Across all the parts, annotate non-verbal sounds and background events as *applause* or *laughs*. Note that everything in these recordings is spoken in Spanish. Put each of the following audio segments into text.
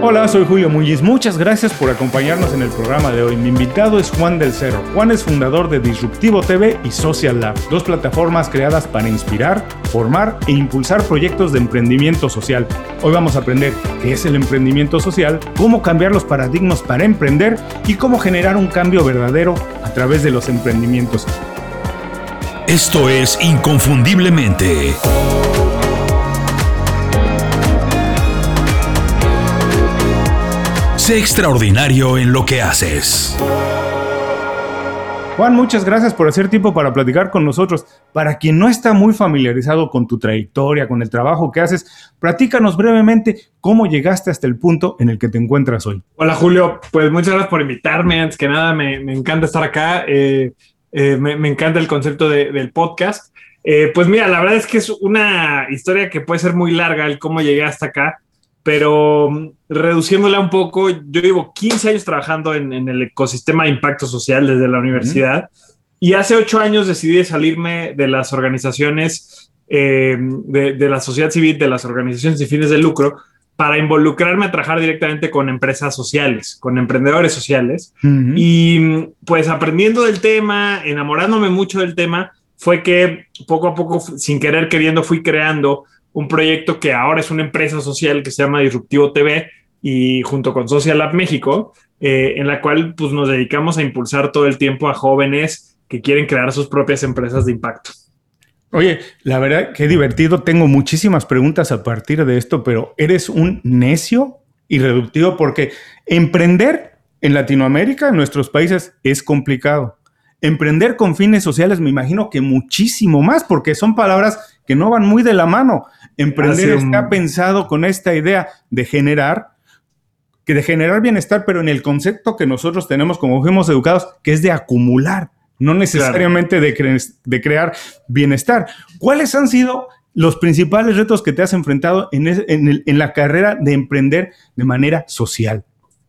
Hola, soy Julio Muñiz. Muchas gracias por acompañarnos en el programa de hoy. Mi invitado es Juan del Cerro. Juan es fundador de Disruptivo TV y Social Lab, dos plataformas creadas para inspirar, formar e impulsar proyectos de emprendimiento social. Hoy vamos a aprender qué es el emprendimiento social, cómo cambiar los paradigmas para emprender y cómo generar un cambio verdadero a través de los emprendimientos. Esto es Inconfundiblemente. Sé extraordinario en lo que haces. Juan, muchas gracias por hacer tiempo para platicar con nosotros. Para quien no está muy familiarizado con tu trayectoria, con el trabajo que haces, platícanos brevemente cómo llegaste hasta el punto en el que te encuentras hoy. Hola Julio, pues muchas gracias por invitarme. Antes que nada, me, encanta estar acá. Eh, eh, me, encanta el concepto del podcast. Eh, pues mira, la verdad es que es una historia que puede ser muy larga el cómo llegué hasta acá pero mm, reduciéndola un poco, yo llevo 15 años trabajando en, el ecosistema de impacto social desde la universidad y hace 8 años decidí salirme de las organizaciones, eh, de, la sociedad civil, de las organizaciones de fines de lucro, para involucrarme a trabajar directamente con empresas sociales, con emprendedores sociales. Y mm, pues aprendiendo del tema, enamorándome mucho del tema, fue que poco a poco, sin querer queriendo, fui creando un proyecto que ahora es una empresa social que se llama Disruptivo TV y junto con Social Lab México, eh, en la cual pues, nos dedicamos a impulsar todo el tiempo a jóvenes que quieren crear sus propias empresas de impacto. Oye, la verdad, qué divertido. Tengo muchísimas preguntas a partir de esto, pero eres un necio irreductivo porque emprender en Latinoamérica, en nuestros países, es complicado. Emprender con fines sociales, me imagino que muchísimo más, porque son palabras que no van muy de la mano. Emprender está pensado con esta idea de generar, que de generar bienestar, pero en el concepto que nosotros tenemos como fuimos educados, que es de acumular, no necesariamente de, de, crear bienestar. ¿Cuáles han sido los principales retos que te has enfrentado en, en, la carrera de emprender de manera social?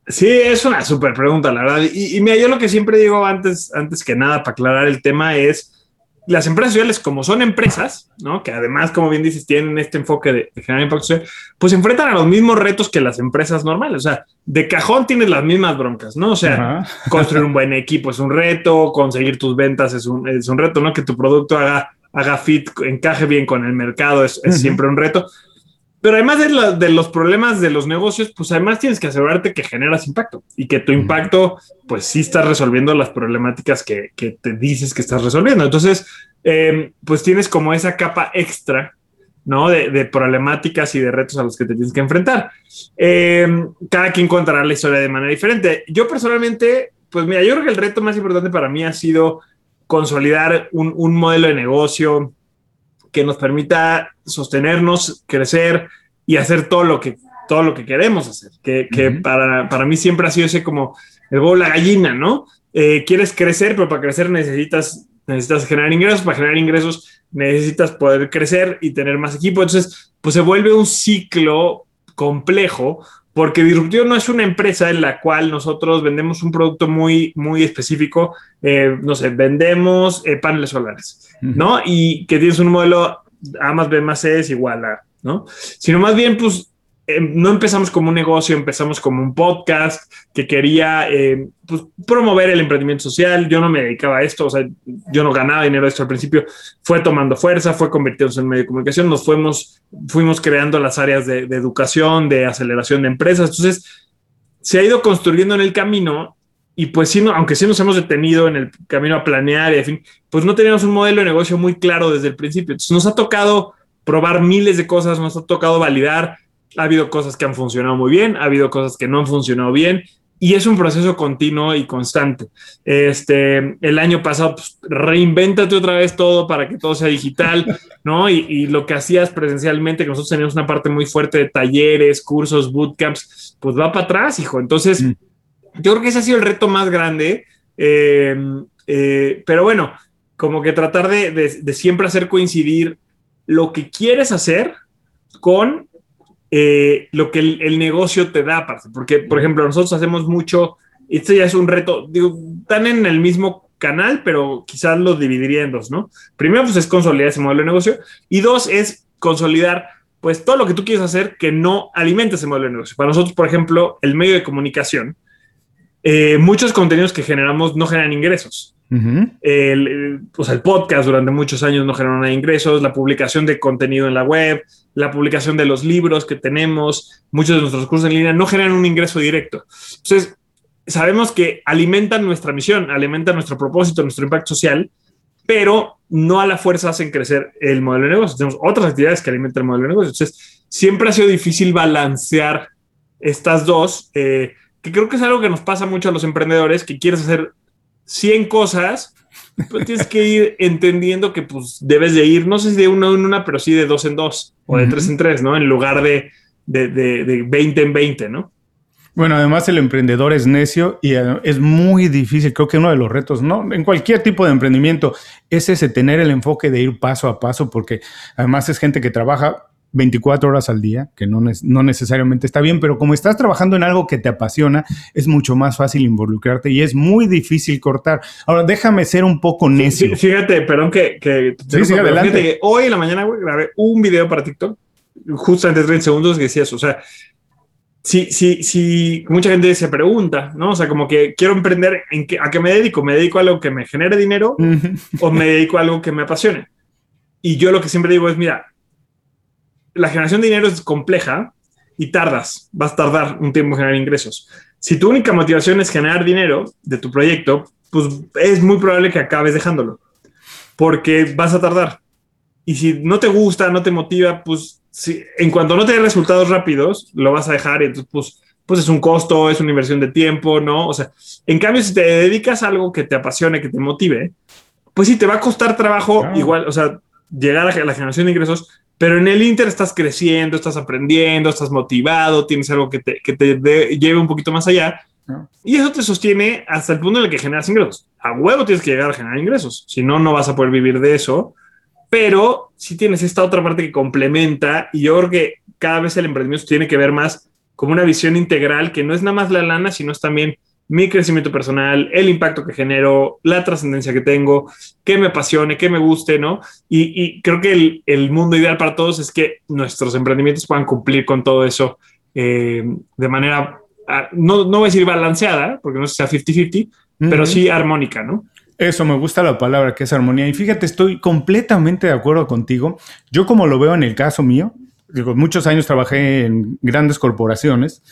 Sí, es una súper pregunta, la verdad. Y, y, mira, yo lo que siempre digo antes, antes que nada para aclarar el tema es, las empresas sociales, como son empresas, ¿no? que además, como bien dices, tienen este enfoque de, generar impacto social, pues enfrentan a los mismos retos que las empresas normales. O sea, de cajón tienes las mismas broncas, ¿no? O sea, construir un buen equipo es un reto, conseguir tus ventas es un, es un reto, ¿no? Que tu producto haga, haga fit, encaje bien con el mercado es, es siempre un reto. Pero además de, los problemas de los negocios, pues además tienes que asegurarte que generas impacto y que tu impacto, pues sí estás resolviendo las problemáticas que, te dices que estás resolviendo. Entonces, em, pues tienes como esa capa extra, ¿no? De, problemáticas y de retos a los que te tienes que enfrentar. Em, cada quien contará la historia de manera diferente. Yo personalmente, pues mira, yo creo que el reto más importante para mí ha sido consolidar un, un modelo de negocio que nos permita sostenernos, crecer y hacer todo lo que, todo lo que queremos hacer. Que, que para, para, mí siempre ha sido ese como el huevo la gallina, ¿no? Eh, quieres crecer, pero para crecer necesitas, necesitas generar ingresos. Para generar ingresos necesitas poder crecer y tener más equipo. Entonces, pues se vuelve un ciclo complejo porque Disruptivo no es una empresa en la cual nosotros vendemos un producto muy, muy específico, eh, no sé, vendemos eh, paneles solares, ¿no? Y que tienes un modelo A más B más C es igual a, ¿no? Sino más bien, pues Em, no empezamos como un negocio, empezamos como un podcast que quería em, pues, promover el emprendimiento social. Yo no me dedicaba a esto, o sea, yo no ganaba dinero de esto al principio. Fue tomando fuerza, fue convirtiéndose en medio de comunicación. Nos fuimos, fuimos creando las áreas de, educación, de aceleración de empresas. Entonces, se ha ido construyendo en el camino y pues sí, aunque sí nos hemos detenido en el camino a planear y en fin, pues no teníamos un modelo de negocio muy claro desde el principio. Entonces nos ha tocado probar miles de cosas, nos ha tocado validar ha habido cosas que han funcionado muy bien, ha habido cosas que no han funcionado bien y es un proceso continuo y constante. Este, el año pasado, pues, reinvéntate otra vez todo para que todo sea digital, *laughs* ¿no? Y, lo que hacías presencialmente, que nosotros teníamos una parte muy fuerte de talleres, cursos, bootcamps, pues va para atrás, hijo. Entonces, mm. yo creo que ese ha sido el reto más grande. Em, eh, pero bueno, como que tratar de, de siempre hacer coincidir lo que quieres hacer con eh, lo que el, negocio te da, porque, por ejemplo, nosotros hacemos mucho, este ya es un reto, digo, están en el mismo canal, pero quizás los dividiría en dos, ¿no? Primero, pues es consolidar ese modelo de negocio y dos, es consolidar pues todo lo que tú quieres hacer que no alimente ese modelo de negocio. Para nosotros, por ejemplo, el medio de comunicación, eh, muchos contenidos que generamos no generan ingresos. el, pues el podcast durante muchos años no generó nada de ingresos, la publicación de contenido en la web, la publicación de los libros que tenemos, muchos de nuestros cursos en línea no generan un ingreso directo. Entonces, sabemos que alimentan nuestra misión, alimentan nuestro propósito, nuestro impacto social, pero no a la fuerza hacen crecer el modelo de negocio. Tenemos otras actividades que alimentan el modelo de negocio. Entonces, siempre ha sido difícil balancear estas dos, eh, que creo que es algo que nos pasa mucho a los emprendedores, que quieres hacer 100 cosas, pues tienes que ir entendiendo que pues debes de ir, no sé si de una en una, pero sí de dos en dos o de tres en tres, ¿no? En lugar de, de, de, de 20 en 20, ¿no? Bueno, además el emprendedor es necio y eh, es muy difícil. Creo que uno de los retos, ¿no? En cualquier tipo de emprendimiento es ese tener el enfoque de ir paso a paso, porque además es gente que trabaja 24 horas al día, que no, no necesariamente está bien, pero como estás trabajando en algo que te apasiona, es mucho más fácil involucrarte y es muy difícil cortar. Ahora, déjame ser un poco necio. fíjate, perdón que... que sí, sí, adelante. hoy en la mañana grabé un video para TikTok, justamente 30 segundos, que decía eso. O sea, sí, sí, sí, mucha gente se pregunta, ¿no? O sea, como que quiero emprender, ¿en qué, ¿a qué me dedico? ¿Me dedico a algo que me genere dinero o me dedico a algo que me apasione? Y yo lo que siempre digo es, mira, la generación de dinero es compleja y tardas, vas a tardar un tiempo en generar ingresos. Si tu única motivación es generar dinero de tu proyecto, pues es muy probable que acabes dejándolo, porque vas a tardar. Y si no te gusta, no te motiva, pues si, en cuanto no te dé resultados rápidos, lo vas a dejar y entonces, pues, pues es un costo, es una inversión de tiempo, ¿no? O sea, en cambio, si te dedicas a algo que te apasione, que te motive, pues sí, te va a costar trabajo igual, o sea, llegar a la generación de ingresos, pero en el Inter estás creciendo, estás aprendiendo, estás motivado, tienes algo que te, que te lleve un poquito más allá. Y eso te sostiene hasta el punto en el que generas ingresos. A huevo tienes que llegar a generar ingresos. Si no, no vas a poder vivir de eso pero si tienes esta otra parte que complementa y yo creo que cada vez el emprendimiento tiene que ver más como una visión integral que no es nada más la lana, sino es también mi crecimiento personal, el impacto que genero, la trascendencia que tengo, que me apasione, que me guste, ¿no? Y, creo que el, mundo ideal para todos es que nuestros emprendimientos puedan cumplir con todo eso eh, de manera, ah, no, no voy a decir balanceada, porque no sea 50-50, pero sí armónica, ¿no? Eso, me gusta la palabra que es armonía. Y fíjate, estoy completamente de acuerdo contigo. Yo como lo veo en el caso mío, digo, muchos años trabajé en grandes corporaciones,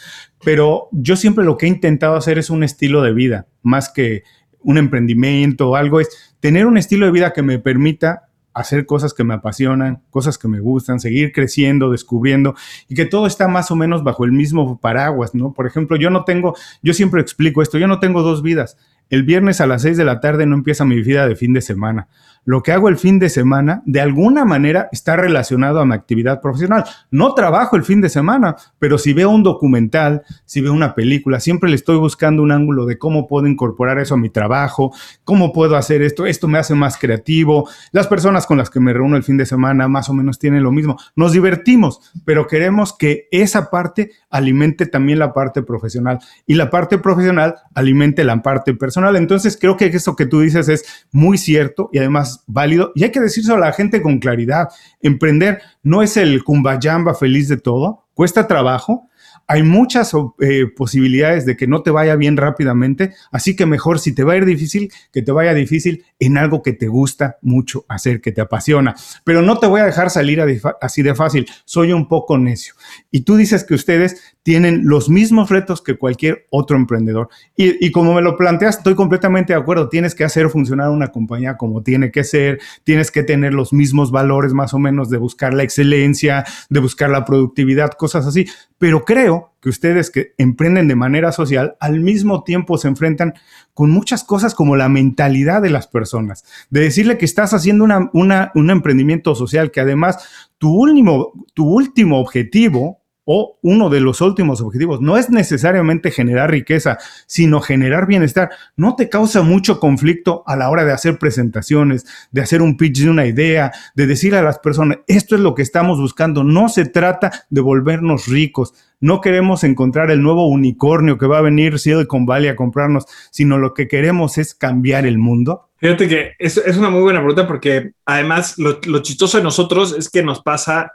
pero yo siempre lo que he intentado hacer es un estilo de vida, más que un emprendimiento o algo, es tener un estilo de vida que me permita hacer cosas que me apasionan, cosas que me gustan, seguir creciendo, descubriendo y que todo está más o menos bajo el mismo paraguas, ¿no? Por ejemplo, yo no tengo, yo siempre explico esto, yo no tengo dos vidas. El viernes a las 6 de la tarde no empieza mi vida de fin de semana lo que hago el fin de semana de alguna manera está relacionado a mi actividad profesional. No trabajo el fin de semana, pero si veo un documental, si veo una película, siempre le estoy buscando un ángulo de cómo puedo incorporar eso a mi trabajo, cómo puedo hacer esto, esto me hace más creativo. Las personas con las que me reúno el fin de semana más o menos tienen lo mismo. Nos divertimos, pero queremos que esa parte alimente también la parte profesional y la parte profesional alimente la parte personal. Entonces creo que eso que tú dices es muy cierto y además válido. Y hay que decírselo a la gente con claridad. Emprender no es el cumbayamba feliz de todo, cuesta trabajo, hay muchas eh, posibilidades de que no te vaya bien rápidamente, así que mejor si te va a ir difícil, que te vaya difícil en algo que te gusta mucho hacer, que te apasiona. Pero no te voy a dejar salir así de fácil, soy un poco necio. Y tú dices que ustedes tienen los mismos retos que cualquier otro emprendedor. Y, y como me lo planteas, estoy completamente de acuerdo, tienes que hacer funcionar una compañía como tiene que ser, tienes que tener los mismos valores más o menos de buscar la excelencia, de buscar la productividad, cosas así. Pero creo que ustedes que emprenden de manera social al mismo tiempo se enfrentan con muchas cosas como la mentalidad de las personas, de decirle que estás haciendo un emprendimiento social que además tu último, tu último objetivo o uno de los últimos objetivos. No es necesariamente generar riqueza, sino generar bienestar, no te causa mucho conflicto a la hora de hacer presentaciones, de hacer un pitch de una idea, de decirle a las personas, esto es lo que estamos buscando, no se trata de volvernos ricos, no queremos encontrar el nuevo unicornio que va a venir Silicon Valley a comprarnos, sino lo que queremos es cambiar el mundo. Fíjate que es, una muy buena pregunta porque además lo, lo chistoso de nosotros es que nos pasa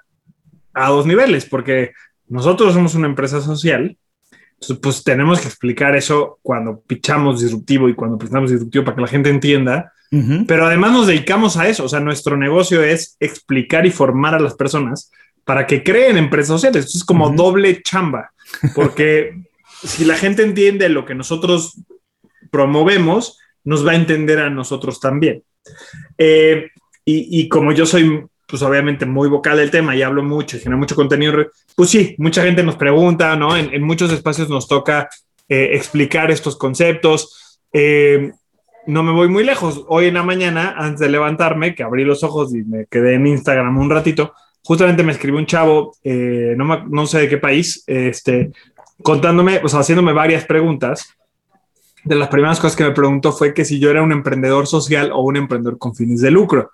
a dos niveles, porque nosotros somos una empresa social, pues tenemos que explicar eso cuando pichamos disruptivo y cuando presentamos disruptivo para que la gente entienda, pero además nos dedicamos a eso, o sea, nuestro negocio es explicar y formar a las personas para que creen empresas sociales, es como doble chamba, porque *laughs* si la gente entiende lo que nosotros promovemos, nos va a entender a nosotros también. Eh, y, como yo soy, pues obviamente muy vocal del tema y hablo mucho y genero mucho contenido, pues sí, mucha gente nos pregunta, ¿no? En, muchos espacios nos toca eh, explicar estos conceptos. Eh, no me voy muy lejos. Hoy en la mañana, antes de levantarme, que abrí los ojos y me quedé en Instagram un ratito, justamente me escribió un chavo, no, no, sé de qué país, este, contándome, o sea, haciéndome varias preguntas de las primeras cosas que me preguntó fue que si yo era un emprendedor social o un emprendedor con fines de lucro.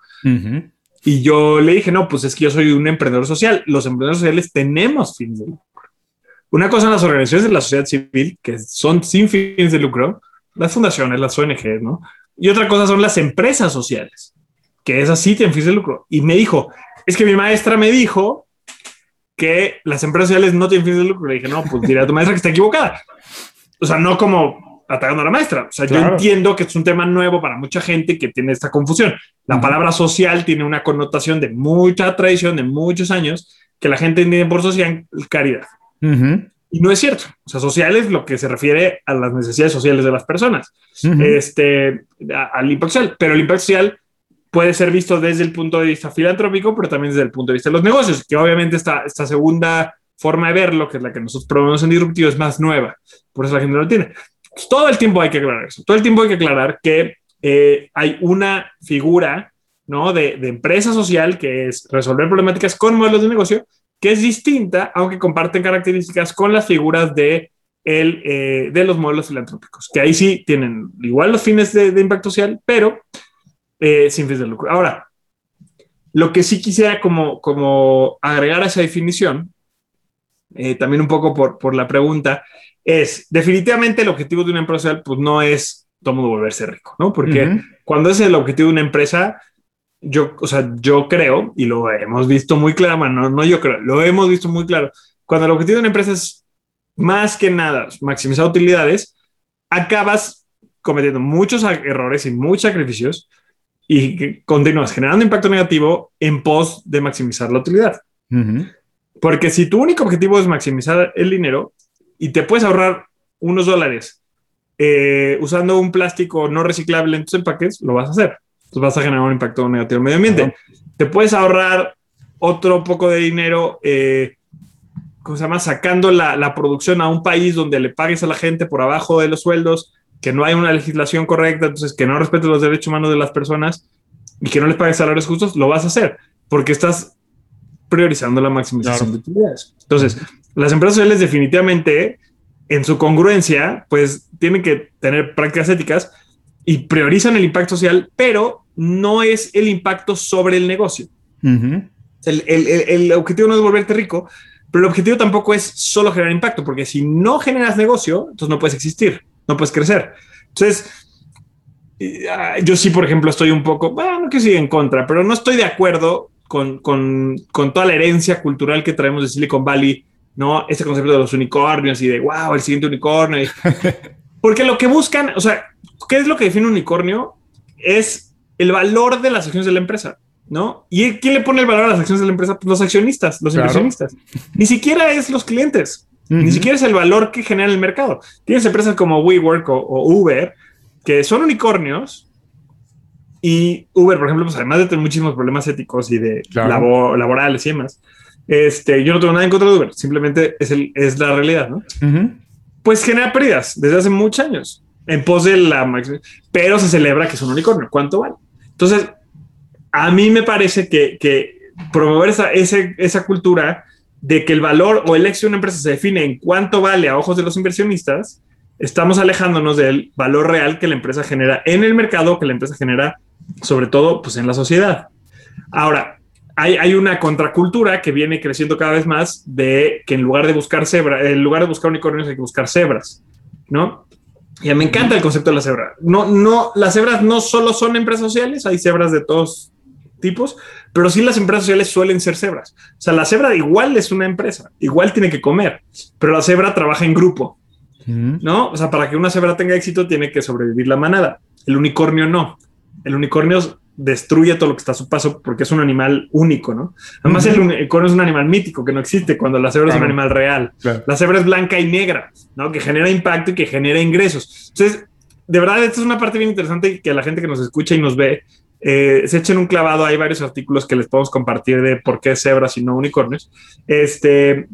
Y yo le dije, no, pues es que yo soy un emprendedor social. Los emprendedores sociales tenemos fines de lucro. Una cosa son las organizaciones de la sociedad civil, que son sin fines de lucro, las fundaciones, las ONG, ¿no? Y otra cosa son las empresas sociales, que esas sí tienen fines de lucro. Y me dijo, es que mi maestra me dijo que las empresas sociales no tienen fines de lucro. Le dije, no, pues dirá a tu maestra que está equivocada. O sea, no como atacando a la maestra. O sea, yo entiendo que es un tema nuevo para mucha gente que tiene esta confusión. La palabra social tiene una connotación de mucha tradición, de muchos años, que la gente entiende por social caridad. Y no es cierto. O sea, social es lo que se refiere a las necesidades sociales de las personas, este, al impacto social. Pero el impacto social puede ser visto desde el punto de vista filantrópico, pero también desde el punto de vista de los negocios, que obviamente esta, esta segunda forma de verlo, que es la que nosotros promovemos en Disruptivo, es más nueva. Por eso la gente no lo tiene. Pues, todo el tiempo hay que aclarar eso. Todo el tiempo hay que aclarar que eh, hay una figura ¿no? de, empresa social que es resolver problemáticas con modelos de negocio que es distinta, aunque comparten características con las figuras de, el, eh, de los modelos filantrópicos, que ahí sí tienen igual los fines de, impacto social, pero eh, sin fines de lucro. Ahora, lo que sí quisiera como, como agregar a esa definición, también un poco por, por la pregunta, es definitivamente el objetivo de una empresa pues no es todo mundo volverse rico, ¿no? Porque cuando es el objetivo de una empresa, yo, o sea, yo creo, y lo hemos visto muy claro, no, no yo creo, lo hemos visto muy claro, cuando el objetivo de una empresa es más que nada maximizar utilidades, acabas cometiendo muchos errores y muchos sacrificios y continúas generando impacto negativo en pos de maximizar la utilidad. Porque si tu único objetivo es maximizar el dinero, y te puedes ahorrar unos dólares eh, usando un plástico no reciclable en tus empaques, lo vas a hacer. Entonces vas a generar un impacto negativo al medio ambiente. Te puedes ahorrar otro poco de dinero, eh, ¿cómo se llama? Sacando la, la, producción a un país donde le pagues a la gente por abajo de los sueldos, que no hay una legislación correcta, entonces que no respete los derechos humanos de las personas y que no les pagues salarios justos, lo vas a hacer porque estás priorizando la maximización de utilidades. Entonces, las empresas sociales definitivamente, en su congruencia, pues tienen que tener prácticas éticas y priorizan el impacto social, pero no es el impacto sobre el negocio. el, objetivo no es volverte rico, pero el objetivo tampoco es solo generar impacto, porque si no generas negocio, entonces no puedes existir, no puedes crecer. Entonces, ah, yo sí, por ejemplo, estoy un poco, bueno, que sí en contra, pero no estoy de acuerdo con, con, con, toda la herencia cultural que traemos de Silicon Valley, ¿no? Este concepto de los unicornios y de, wow, el siguiente unicornio. *laughs* Porque lo que buscan, o sea, ¿qué es lo que define un unicornio? Es el valor de las acciones de la empresa, ¿no? ¿Y quién le pone el valor a las acciones de la empresa? Pues los accionistas, los inversionistas. Ni siquiera es los clientes, ni siquiera es el valor que genera el mercado. Tienes empresas como WeWork o Uber que son unicornios, y Uber, por ejemplo, pues además de tener muchísimos problemas éticos y de laborales y demás, este, yo no tengo nada en contra de Uber, simplemente es, el, es la realidad, ¿no? Pues genera pérdidas desde hace muchos años en pos de la pero se celebra que es un unicornio. ¿Cuánto vale? Entonces, a mí me parece que, que promover esa, ese, esa cultura de que el valor o el éxito de una empresa se define en cuánto vale a ojos de los inversionistas, estamos alejándonos del valor real que la empresa genera en el mercado, que la empresa genera sobre todo pues, en la sociedad. Ahora, hay, hay, una contracultura que viene creciendo cada vez más de que en lugar de buscar cebra, en lugar de buscar unicornios hay que buscar cebras, ¿no? Y me encanta el concepto de la cebra. No, no, las cebras no solo son empresas sociales, hay cebras de todos tipos, pero sí las empresas sociales suelen ser cebras. O sea, la cebra igual es una empresa, igual tiene que comer, pero la cebra trabaja en grupo, ¿no? O sea, para que una cebra tenga éxito tiene que sobrevivir la manada. El unicornio no. El unicornio destruye todo lo que está a su paso porque es un animal único, ¿no? Además, el unicornio es un animal mítico que no existe cuando la cebra es un animal real. La cebra es blanca y negra, ¿no? Que genera impacto y que genera ingresos. Entonces, de verdad, esta es una parte bien interesante que la gente que nos escucha y nos ve eh, se echen un clavado. Hay varios artículos que les podemos compartir de por qué cebras y no unicornios. Este,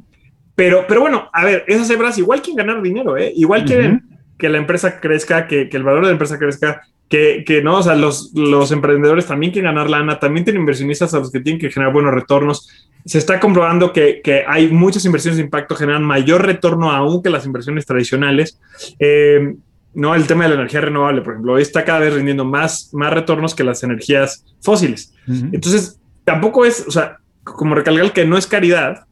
pero, pero bueno, a ver, esas cebras igual quieren ganar dinero, ¿eh? igual quieren que la empresa crezca, que, que, el valor de la empresa crezca, que, que, no, o sea, los, los emprendedores también quieren ganar lana, también tienen inversionistas a los que tienen que generar buenos retornos. Se está comprobando que, que hay muchas inversiones de impacto generan mayor retorno aún que las inversiones tradicionales. Eh, no, el tema de la energía renovable, por ejemplo, está cada vez rindiendo más, más retornos que las energías fósiles. Entonces, tampoco es, o sea, como recalcar que no es caridad,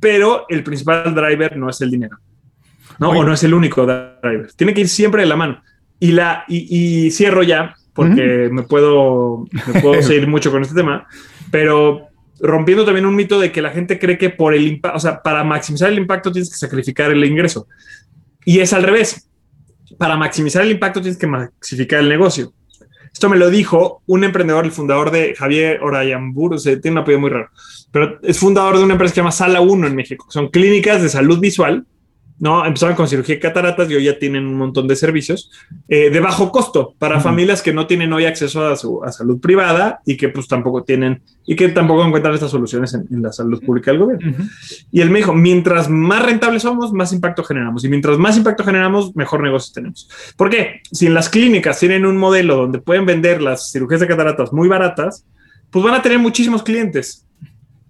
pero el principal driver no es el dinero, ¿no? O no es el único driver. Tiene que ir siempre de la mano. Y, la, y, cierro ya, porque me puedo, me puedo *laughs* seguir mucho con este tema, pero rompiendo también un mito de que la gente cree que por el impacto, o sea, para maximizar el impacto tienes que sacrificar el ingreso. Y es al revés para maximizar el impacto tienes que maximificar el negocio. Esto me lo dijo un emprendedor, el fundador de Javier Orayambur, o sea, tiene un apellido muy raro, pero es fundador de una empresa que se llama Sala 1 en México. Son clínicas de salud visual ¿no? Empezaron con cirugía de cataratas y hoy ya tienen un montón de servicios eh, de bajo costo para familias que no tienen hoy acceso a su salud privada y que pues tampoco tienen y que tampoco encuentran estas soluciones en, la salud pública del gobierno. Y él me dijo, mientras más rentables somos, más impacto generamos y mientras más impacto generamos, mejor negocio tenemos. ¿Por qué? Si en las clínicas tienen un modelo donde pueden vender las cirugías de cataratas muy baratas, pues van a tener muchísimos clientes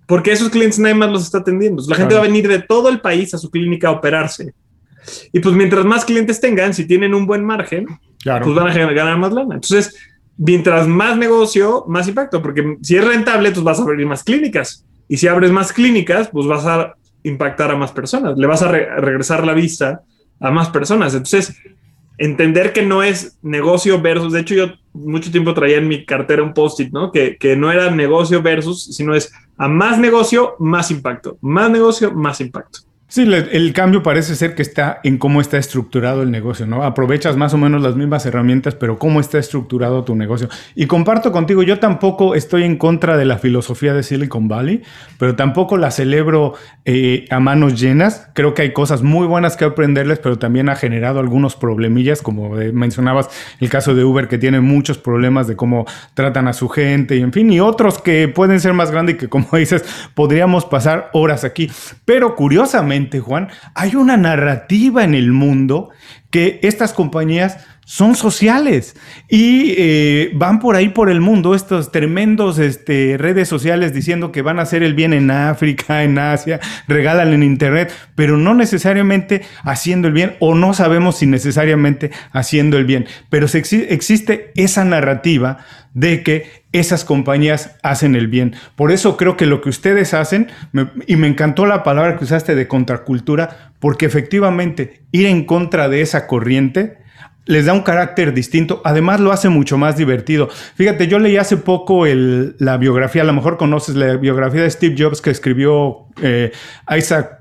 porque esos clientes nadie más los está atendiendo. La gente va a venir de todo el país a su clínica a operarse. Y pues mientras más clientes tengan, si tienen un buen margen, pues van a ganar más lana. Entonces, mientras más negocio, más impacto, porque si es rentable, pues vas a abrir más clínicas. Y si abres más clínicas, pues vas a impactar a más personas, le vas a regresar la vista a más personas. Entonces, entender que no es negocio versus, de hecho yo mucho tiempo traía en mi cartera un post-it, ¿no? Que, que no era negocio versus, sino es a más negocio, más impacto, más negocio, más impacto. Sí, el cambio parece ser que está en cómo está estructurado el negocio, ¿no? Aprovechas más o menos las mismas herramientas, pero cómo está estructurado tu negocio. Y comparto contigo, yo tampoco estoy en contra de la filosofía de Silicon Valley, pero tampoco la celebro eh, a manos llenas. Creo que hay cosas muy buenas que aprenderles, pero también ha generado algunos problemillas, como mencionabas el caso de Uber, que tiene muchos problemas de cómo tratan a su gente y en fin, y otros que pueden ser más grandes y que, como *laughs* dices, podríamos pasar horas aquí. Pero curiosamente, Juan, hay una narrativa en el mundo que estas compañías son sociales y eh, van por ahí por el mundo estos tremendos este, redes sociales diciendo que van a hacer el bien en África, *laughs* en Asia, regalan en Internet, pero no necesariamente haciendo el bien o no sabemos si necesariamente haciendo el bien, pero existe esa narrativa de que esas compañías hacen el bien. Por eso creo que lo que ustedes hacen, y me encantó la palabra que usaste de contracultura, porque efectivamente ir en contra de esa corriente, les da un carácter distinto. Además, lo hace mucho más divertido. Fíjate, yo leí hace poco la biografía, a lo mejor conoces la biografía de Steve Jobs que escribió eh, Isaac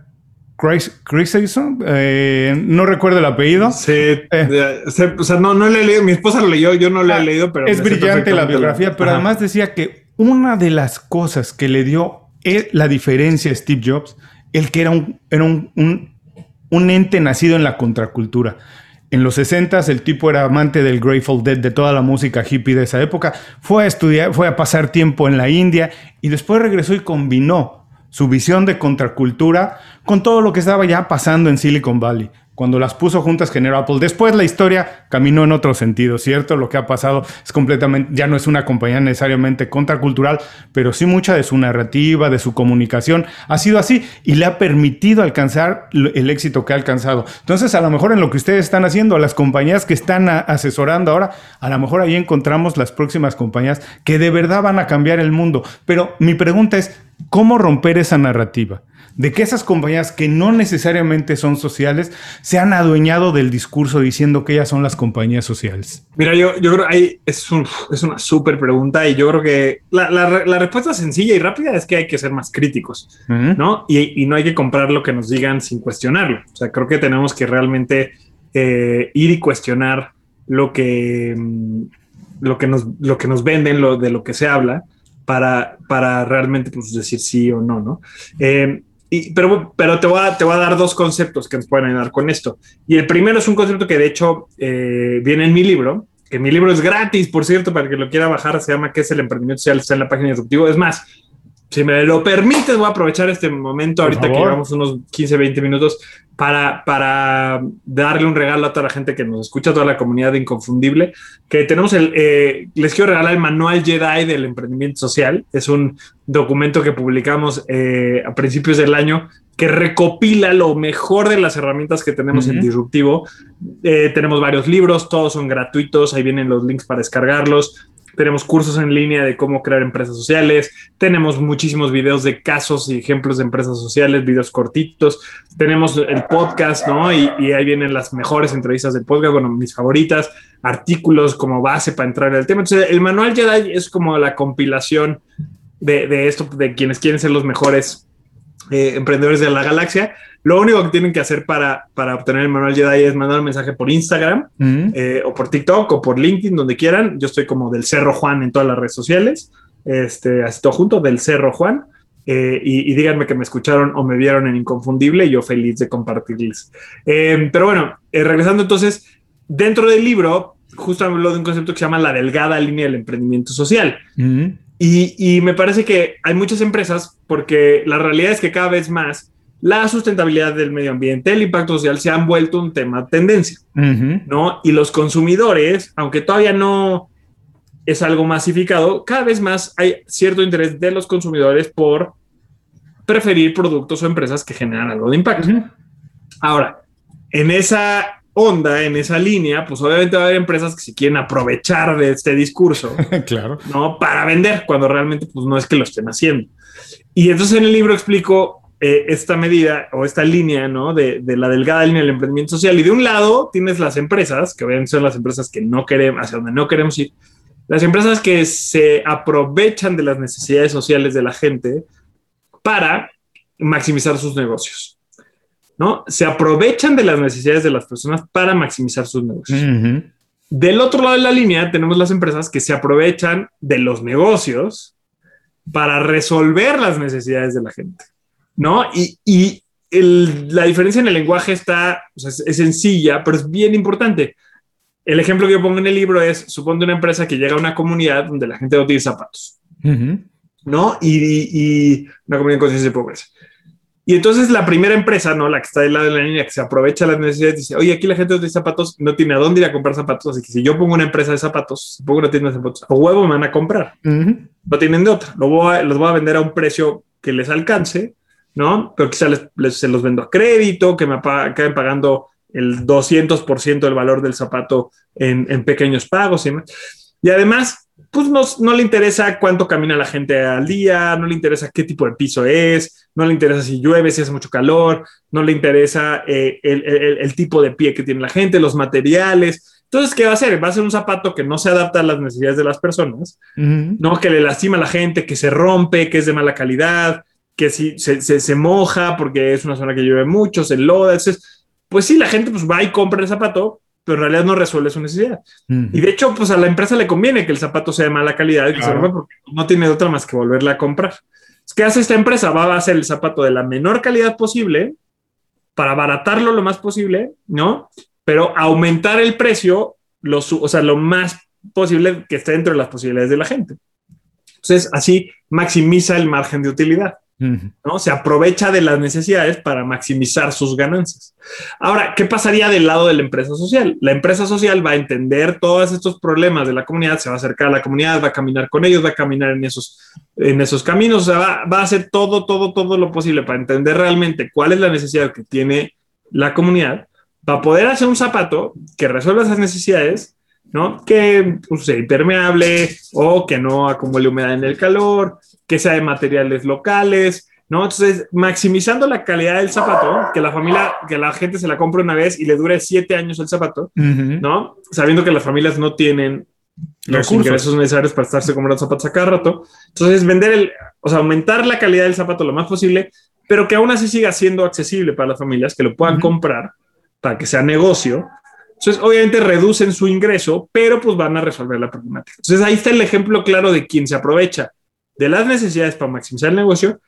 Christensen, eh, no recuerdo el apellido. Sí, eh, o sea, no, no le he leído, mi esposa lo leyó, yo no le he ah, leído, pero... Es brillante la biografía, pero además decía que una de las cosas que le dio la diferencia a Steve Jobs, el que era un, era un, un ente nacido en la contracultura. En los 60 el tipo era amante del Grateful Dead, de toda la música hippie de esa época. Fue a estudiar, fue a pasar tiempo en la India y después regresó y combinó su visión de contracultura con todo lo que estaba ya pasando en Silicon Valley. Cuando las puso juntas generó Apple. Después la historia caminó en otro sentido, ¿cierto? Lo que ha pasado es completamente, ya no es una compañía necesariamente contracultural, pero sí mucha de su narrativa, de su comunicación ha sido así y le ha permitido alcanzar el éxito que ha alcanzado. Entonces, a lo mejor en lo que ustedes están haciendo, las compañías que están asesorando ahora, a lo mejor ahí encontramos las próximas compañías que de verdad van a cambiar el mundo. Pero mi pregunta es, ¿cómo romper esa narrativa? De que esas compañías que no necesariamente son sociales se han adueñado del discurso diciendo que ellas son las compañías sociales? Mira, yo, yo creo que es, es una súper pregunta y yo creo que la, la, respuesta sencilla y rápida es que hay que ser más críticos, ¿no? Y, y, no hay que comprar lo que nos digan sin cuestionarlo. O sea, creo que tenemos que realmente eh, ir y cuestionar lo que, mm, lo que, nos, lo que nos venden, lo, de lo que se habla para, para realmente pues, decir sí o no, ¿no? Eh, y, pero pero te, voy a, te a dar dos conceptos que nos pueden ayudar con esto. Y el primero es un concepto que de hecho eh, viene en mi libro, que mi libro es gratis, por cierto, para que lo quiera bajar, se llama ¿Qué es el emprendimiento social? Está en la página de. Es más, si me lo permites, voy a aprovechar este momento, ahorita que llevamos unos 15, 20 minutos, para, para darle un regalo a toda la gente que nos escucha, a toda la comunidad de Inconfundible, que tenemos el, eh, les quiero regalar el manual Jedi del emprendimiento social. Es un documento que publicamos eh, a principios del año que recopila lo mejor de las herramientas que tenemos en Disruptivo. Eh, tenemos varios libros, todos son gratuitos, ahí vienen los links para descargarlos tenemos cursos en línea de cómo crear empresas sociales, tenemos muchísimos videos de casos y ejemplos de empresas sociales, videos cortitos, tenemos el podcast, ¿no? Y, ahí vienen las mejores entrevistas del podcast, bueno, mis favoritas, artículos como base para entrar en el tema. Entonces, el manual Jedi es como la compilación de, esto, de quienes quieren ser los mejores eh, emprendedores de la galaxia. Lo único que tienen que hacer para, para obtener el manual Jedi es mandar un mensaje por Instagram mm. eh, o por TikTok o por LinkedIn, donde quieran. Yo estoy como del Cerro Juan en todas las redes sociales, este, así todo junto, del Cerro Juan. Eh, y, díganme que me escucharon o me vieron en Inconfundible y yo feliz de compartirles. Eh, pero bueno, regresando entonces, dentro del libro, justo hablo de un concepto que se llama la delgada línea del emprendimiento social. Mm. Y, y me parece que hay muchas empresas, porque la realidad es que cada vez más la sustentabilidad del medio ambiente, el impacto social se han vuelto un tema tendencia, ¿no? Y los consumidores, aunque todavía no es algo masificado, cada vez más hay cierto interés de los consumidores por preferir productos o empresas que generan algo de impacto. Ahora, en esa onda, en esa línea, pues obviamente va a haber empresas que se quieren aprovechar de este discurso, *laughs* claro, no para vender cuando realmente pues no es que lo estén haciendo. Y entonces en el libro explico eh, esta medida o esta línea, ¿no? De, la delgada línea del emprendimiento social. Y de un lado tienes las empresas, que obviamente son las empresas que no queremos, hacia donde no queremos ir, las empresas que se aprovechan de las necesidades sociales de la gente para maximizar sus negocios. ¿No? Se aprovechan de las necesidades de las personas para maximizar sus negocios. Del otro lado de la línea tenemos las empresas que se aprovechan de los negocios para resolver las necesidades de la gente. ¿no? Y, y la diferencia en el lenguaje está, es, sencilla, pero es bien importante. El ejemplo que yo pongo en el libro es, suponte una empresa que llega a una comunidad donde la gente no tiene zapatos, ¿no? Y, y, una comunidad en conciencia de pobreza. Y entonces la primera empresa, ¿no? La que está del lado de la línea, que se aprovecha las necesidades, dice, oye, aquí la gente tiene zapatos, no tiene a dónde ir a comprar zapatos, así que si yo pongo una empresa de zapatos, pongo una tienda de zapatos, a huevo me van a comprar. No tienen de otra. Lo voy los voy a vender a un precio que les alcance ¿no? Pero quizá les, se los vendo a crédito, que me acaben pagando el 200% del valor del zapato en, pequeños pagos y Y además, pues no, no, le interesa cuánto camina la gente al día, no le interesa qué tipo de piso es, no le interesa si llueve, si hace mucho calor, no le interesa eh, el, tipo de pie que tiene la gente, los materiales. Entonces, ¿qué va a hacer? Va a ser un zapato que no se adapta a las necesidades de las personas, ¿no? Que le lastima a la gente, que se rompe, que es de mala calidad, que si se, se, moja porque es una zona que llueve mucho, se loda, pues sí, la gente pues va y compra el zapato, pero en realidad no resuelve su necesidad. Y de hecho, pues a la empresa le conviene que el zapato sea de mala calidad y que se porque no tiene otra más que volverla a comprar. ¿Qué hace esta empresa? Va a hacer el zapato de la menor calidad posible para abaratarlo lo más posible, ¿no? Pero aumentar el precio, lo, o sea, lo más posible que esté dentro de las posibilidades de la gente. Entonces, así maximiza el margen de utilidad. ¿No? Se aprovecha de las necesidades para maximizar sus ganancias. Ahora, ¿qué pasaría del lado de la empresa social? La empresa social va a entender todos estos problemas de la comunidad, se va a acercar a la comunidad, va a caminar con ellos, va a caminar en esos, en esos caminos, va, va a hacer todo, todo, todo lo posible para entender realmente cuál es la necesidad que tiene la comunidad, para poder hacer un zapato que resuelva esas necesidades ¿no? Que pues, sea impermeable o que no acumule humedad en el calor, que sea de materiales locales, ¿no? Entonces, maximizando la calidad del zapato, que la familia, que la gente se la compre una vez y le dure siete años el zapato, ¿no? Sabiendo que las familias no tienen los ingresos necesarios para estarse comprando zapatos a cada rato. Entonces, vender el, o sea, aumentar la calidad del zapato lo más posible, pero que aún así siga siendo accesible para las familias, que lo puedan comprar para que sea negocio. Entonces, obviamente reducen su ingreso, pero pues van a resolver la problemática. Entonces, ahí está el ejemplo claro de quien se aprovecha de las necesidades para maximizar el negocio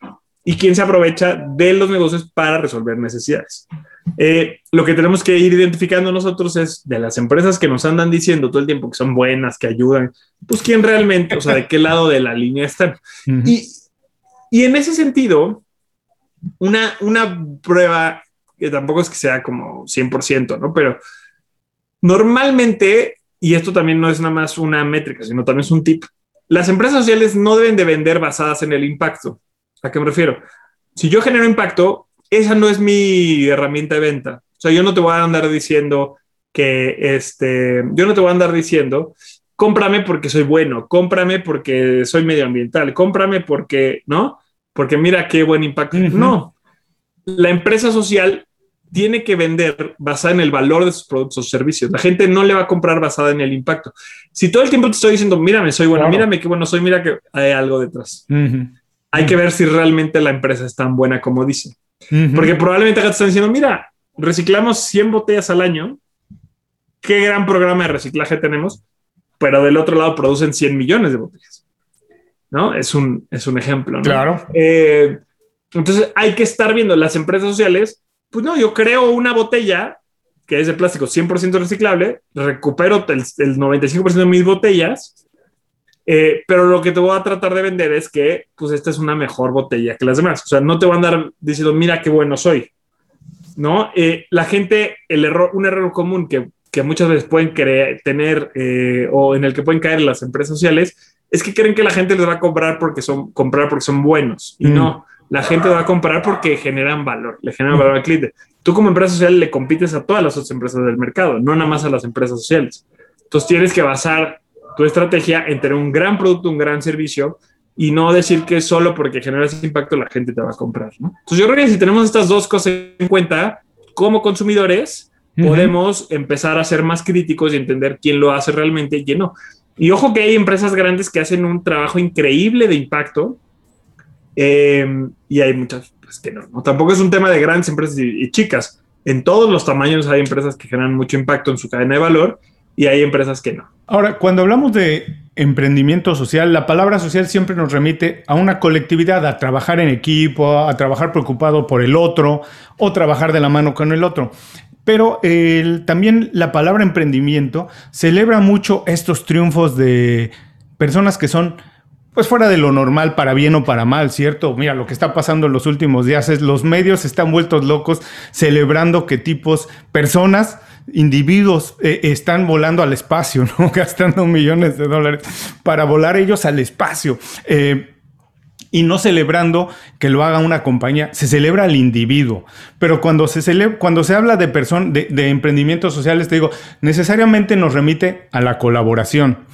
y quién se aprovecha de los negocios para resolver necesidades. Eh, lo que tenemos que ir identificando nosotros es de las empresas que nos andan diciendo todo el tiempo que son buenas, que ayudan, pues quién realmente, o sea, de qué lado de la línea están. y, y, en ese sentido, una, una prueba que tampoco es que sea como 100%, ¿no? Pero normalmente, y esto también no es nada más una métrica, sino también es un tip, las empresas sociales no deben de vender basadas en el impacto. ¿A qué me refiero? Si yo genero impacto, esa no es mi herramienta de venta. O sea, yo no te voy a andar diciendo que este, yo no te voy a andar diciendo, cómprame porque soy bueno, cómprame porque soy medioambiental, cómprame porque, ¿no? Porque mira qué buen impacto. No, la empresa social tiene que vender basada en el valor de sus productos o servicios. La gente no le va a comprar basada en el impacto. Si todo el tiempo te estoy diciendo, mírame, soy bueno, mírame qué bueno soy, mira que hay algo detrás. Hay que ver si realmente la empresa es tan buena como dice. Porque probablemente acá te están diciendo, mira, reciclamos 100 botellas al año. Qué gran programa de reciclaje tenemos. Pero del otro lado producen 100 millones de botellas. ¿No? Es un, es un ejemplo. Claro. Eh, entonces hay que estar viendo las empresas sociales. Pues no, yo creo una botella que es de plástico 100% reciclable, recupero el, el 95% de mis botellas eh, pero lo que te voy a tratar de vender es que, pues, esta es una mejor botella que las demás. O sea, no te voy a andar diciendo, mira qué bueno soy. ¿No? Eh, la gente, el error, un error común que, que muchas veces pueden tener eh, o en el que pueden caer las empresas sociales es que creen que la gente les va a comprar porque son, comprar porque son buenos. Y mm. no, la gente va a comprar porque generan valor, le generan valor al cliente. Tú como empresa social le compites a todas las otras empresas del mercado, no nada más a las empresas sociales. Entonces tienes que basar tu estrategia en tener un gran producto, un gran servicio y no decir que solo porque genera ese impacto la gente te va a comprar. ¿no? Entonces yo creo que si tenemos estas dos cosas en cuenta como consumidores, podemos empezar a ser más críticos y entender quién lo hace realmente y quién no. Y ojo que hay empresas grandes que hacen un trabajo increíble de impacto em, y hay muchas pues, que no, Tampoco es un tema de grandes empresas y chicas. En todos los tamaños hay empresas que generan mucho impacto en su cadena de valor y hay empresas que no. Ahora, cuando hablamos de emprendimiento social, la palabra social siempre nos remite a una colectividad, a trabajar en equipo, a trabajar preocupado por el otro o trabajar de la mano con el otro. Pero también la palabra emprendimiento celebra mucho estos triunfos de personas que son pues fuera de lo normal, para bien o para mal, ¿cierto? Mira, lo que está pasando en los últimos días es los medios están vueltos locos celebrando que tipos, personas individuos eh, están volando al espacio, *laughs* ¿no? Gastando millones de dólares para volar ellos al espacio. Eh, y no celebrando que lo haga una compañía, se celebra al individuo. Pero cuando se, celebra, cuando se habla de, de, de emprendimientos sociales, te digo, necesariamente nos remite a la colaboración.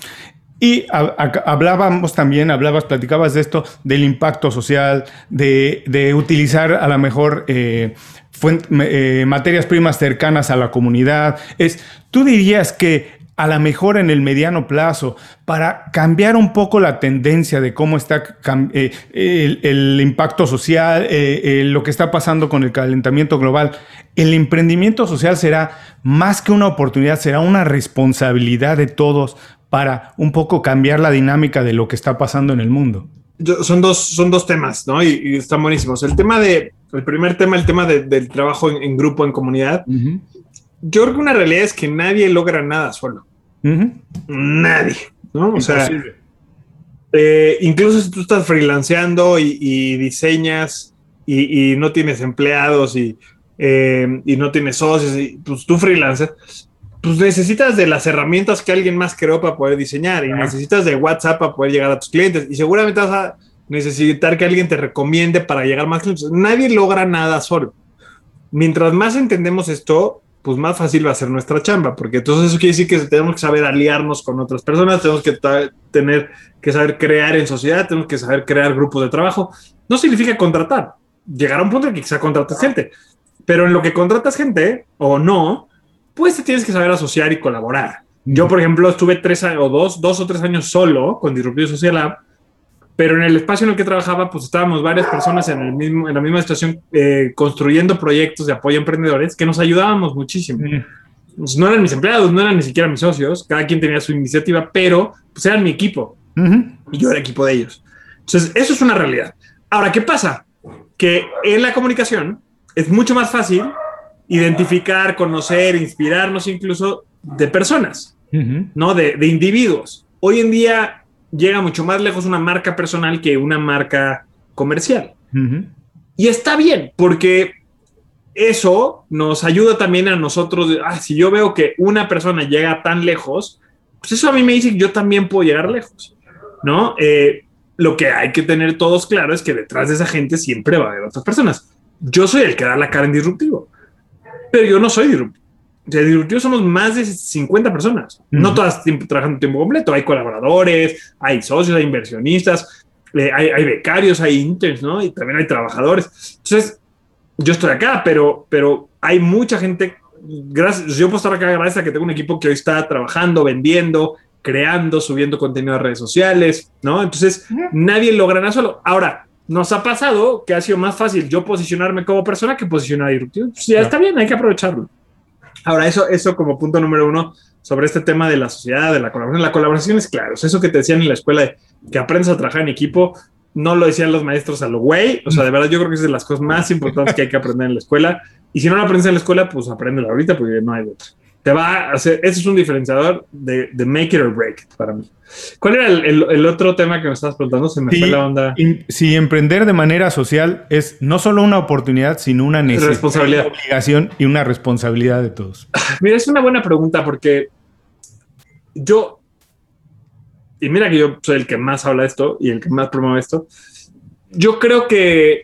Y hablábamos también, hablabas, platicabas de esto, del impacto social, de, utilizar a lo mejor eh, eh, materias primas cercanas a la comunidad. Es, ¿Tú dirías que a lo mejor en el mediano plazo, para cambiar un poco la tendencia de cómo está eh, el, impacto social, lo que está pasando con el calentamiento global, el emprendimiento social será más que una oportunidad, será una responsabilidad de todos para un poco cambiar la dinámica de lo que está pasando en el mundo? son, dos, son dos temas, ¿no? Y, están buenísimos. El tema de, el primer tema, el tema del trabajo en, grupo, en comunidad. Yo creo que una realidad es que nadie logra nada solo. Nadie, ¿no? O sea, eh, incluso si tú estás freelanceando y, diseñas y, no tienes empleados y, eh, y no tienes socios, y, pues tú freelances, pues necesitas de las herramientas que alguien más creó para poder diseñar y necesitas de WhatsApp para poder llegar a tus clientes y seguramente vas a necesitar que alguien te recomiende para llegar más clientes. Nadie logra nada solo. Mientras más entendemos esto, pues más fácil va a ser nuestra chamba, porque entonces eso quiere decir que tenemos que saber aliarnos con otras personas, tenemos que tener que saber crear en sociedad, tenemos que saber crear grupos de trabajo. No significa contratar, llegar a un punto en que quizá contratas gente, pero en lo que contratas gente o no, pues te tienes que saber asociar y colaborar. Yo, por ejemplo, estuve tres o dos, dos o tres años solo con Disruptivo Social Lab, pero en el espacio en el que trabajaba, pues estábamos varias personas en, el mismo, en la misma situación eh, construyendo proyectos de apoyo a emprendedores que nos ayudábamos muchísimo. Pues, no eran mis empleados, no eran ni siquiera mis socios, cada quien tenía su iniciativa, pero pues eran mi equipo y yo era equipo de ellos. Entonces, eso es una realidad. Ahora, ¿qué pasa? Que en la comunicación es mucho más fácil identificar, conocer, inspirarnos incluso de personas, ¿no? De, de, individuos. Hoy en día llega mucho más lejos una marca personal que una marca comercial. Y está bien, porque eso nos ayuda también a nosotros. Ah, si yo veo que una persona llega tan lejos, pues eso a mí me dice que yo también puedo llegar lejos, ¿no? Eh, lo que hay que tener todos claro es que detrás de esa gente siempre va a haber otras personas. Yo soy el que da la cara en disruptivo, pero yo no soy disruptivo de Disruptivo somos más de 50 personas, no todas trabajando tiempo completo. Hay colaboradores, hay socios, hay inversionistas, eh, hay, becarios, hay interns, ¿no? Y también hay trabajadores. Entonces, yo estoy acá, pero, pero hay mucha gente. Gracias, yo puedo estar acá gracias a que tengo un equipo que hoy está trabajando, vendiendo, creando, subiendo contenido a redes sociales, ¿no? Entonces, nadie logra nada solo. Ahora, nos ha pasado que ha sido más fácil yo posicionarme como persona que posicionar a Disruptivo. Pues ya está bien, hay que aprovecharlo. Ahora, eso, eso como punto número uno sobre este tema de la sociedad, de la colaboración. La colaboración es claro, eso que te decían en la escuela de que aprendes a trabajar en equipo, no lo decían los maestros a lo güey. O sea, de verdad, yo creo que es de las cosas más importantes que hay que aprender en la escuela. Y si no lo aprendes en la escuela, pues apréndelo ahorita porque no hay otra. Te va a hacer, ese es un diferenciador de, de make it or break para mí. ¿Cuál era el, otro tema que me estabas preguntando? Se me fue la onda. Si emprender de manera social es no solo una oportunidad, sino una necesidad, responsabilidad. Una obligación y una responsabilidad de todos. *laughs* Mira, es una buena pregunta porque yo, y mira que yo soy el que más habla de esto y el que más promueve esto, yo creo que,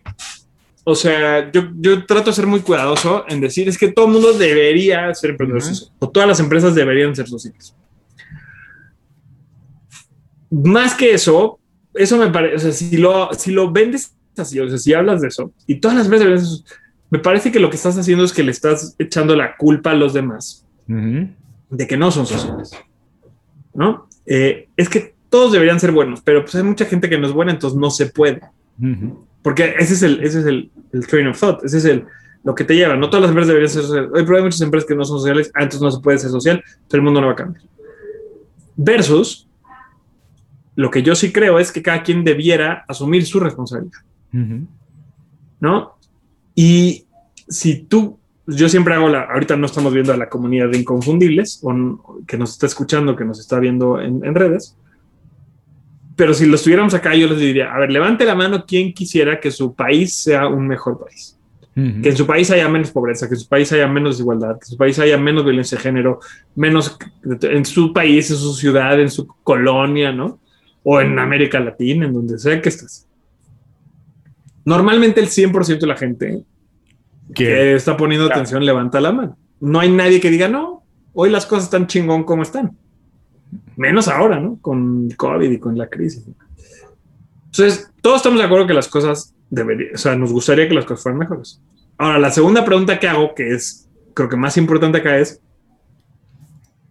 o sea, yo, yo trato de ser muy cuidadoso en decir es que todo el mundo debería ser emprendedor o todas las empresas deberían ser sociales más que eso, eso me parece, o sea, si lo, si lo vendes así, o sea, si hablas de eso, y todas las veces me parece que lo que estás haciendo es que le estás echando la culpa a los demás de que no son sociales, ¿no? Eh, es que todos deberían ser buenos, pero pues hay mucha gente que no es buena, entonces no se puede. Porque ese es el, ese es el, el, train of thought, ese es el, lo que te lleva. No todas las empresas deberían ser sociales. Hoy, pero hay muchas empresas que no son sociales, ah, entonces no se puede ser social, pero el mundo no va a cambiar. Versus lo que yo sí creo es que cada quien debiera asumir su responsabilidad. ¿No? Y si tú, yo siempre hago la, ahorita no estamos viendo a la comunidad de inconfundibles, o, que nos está escuchando, que nos está viendo en, redes, pero si lo estuviéramos acá, yo les diría, a ver, levante la mano quien quisiera que su país sea un mejor país. Que en su país haya menos pobreza, que en su país haya menos desigualdad, que en su país haya menos violencia de género, menos en su país, en su ciudad, en su colonia, ¿no? o en América Latina, en donde sea que estés. Normalmente el 100% de la gente que está poniendo atención levanta la mano. No hay nadie que diga, no, hoy las cosas están chingón como están. Menos ahora, ¿no? Con COVID y con la crisis. Entonces, todos estamos de acuerdo que las cosas deberían, o sea, nos gustaría que las cosas fueran mejores. Ahora, la segunda pregunta que hago, que es, creo que más importante acá es,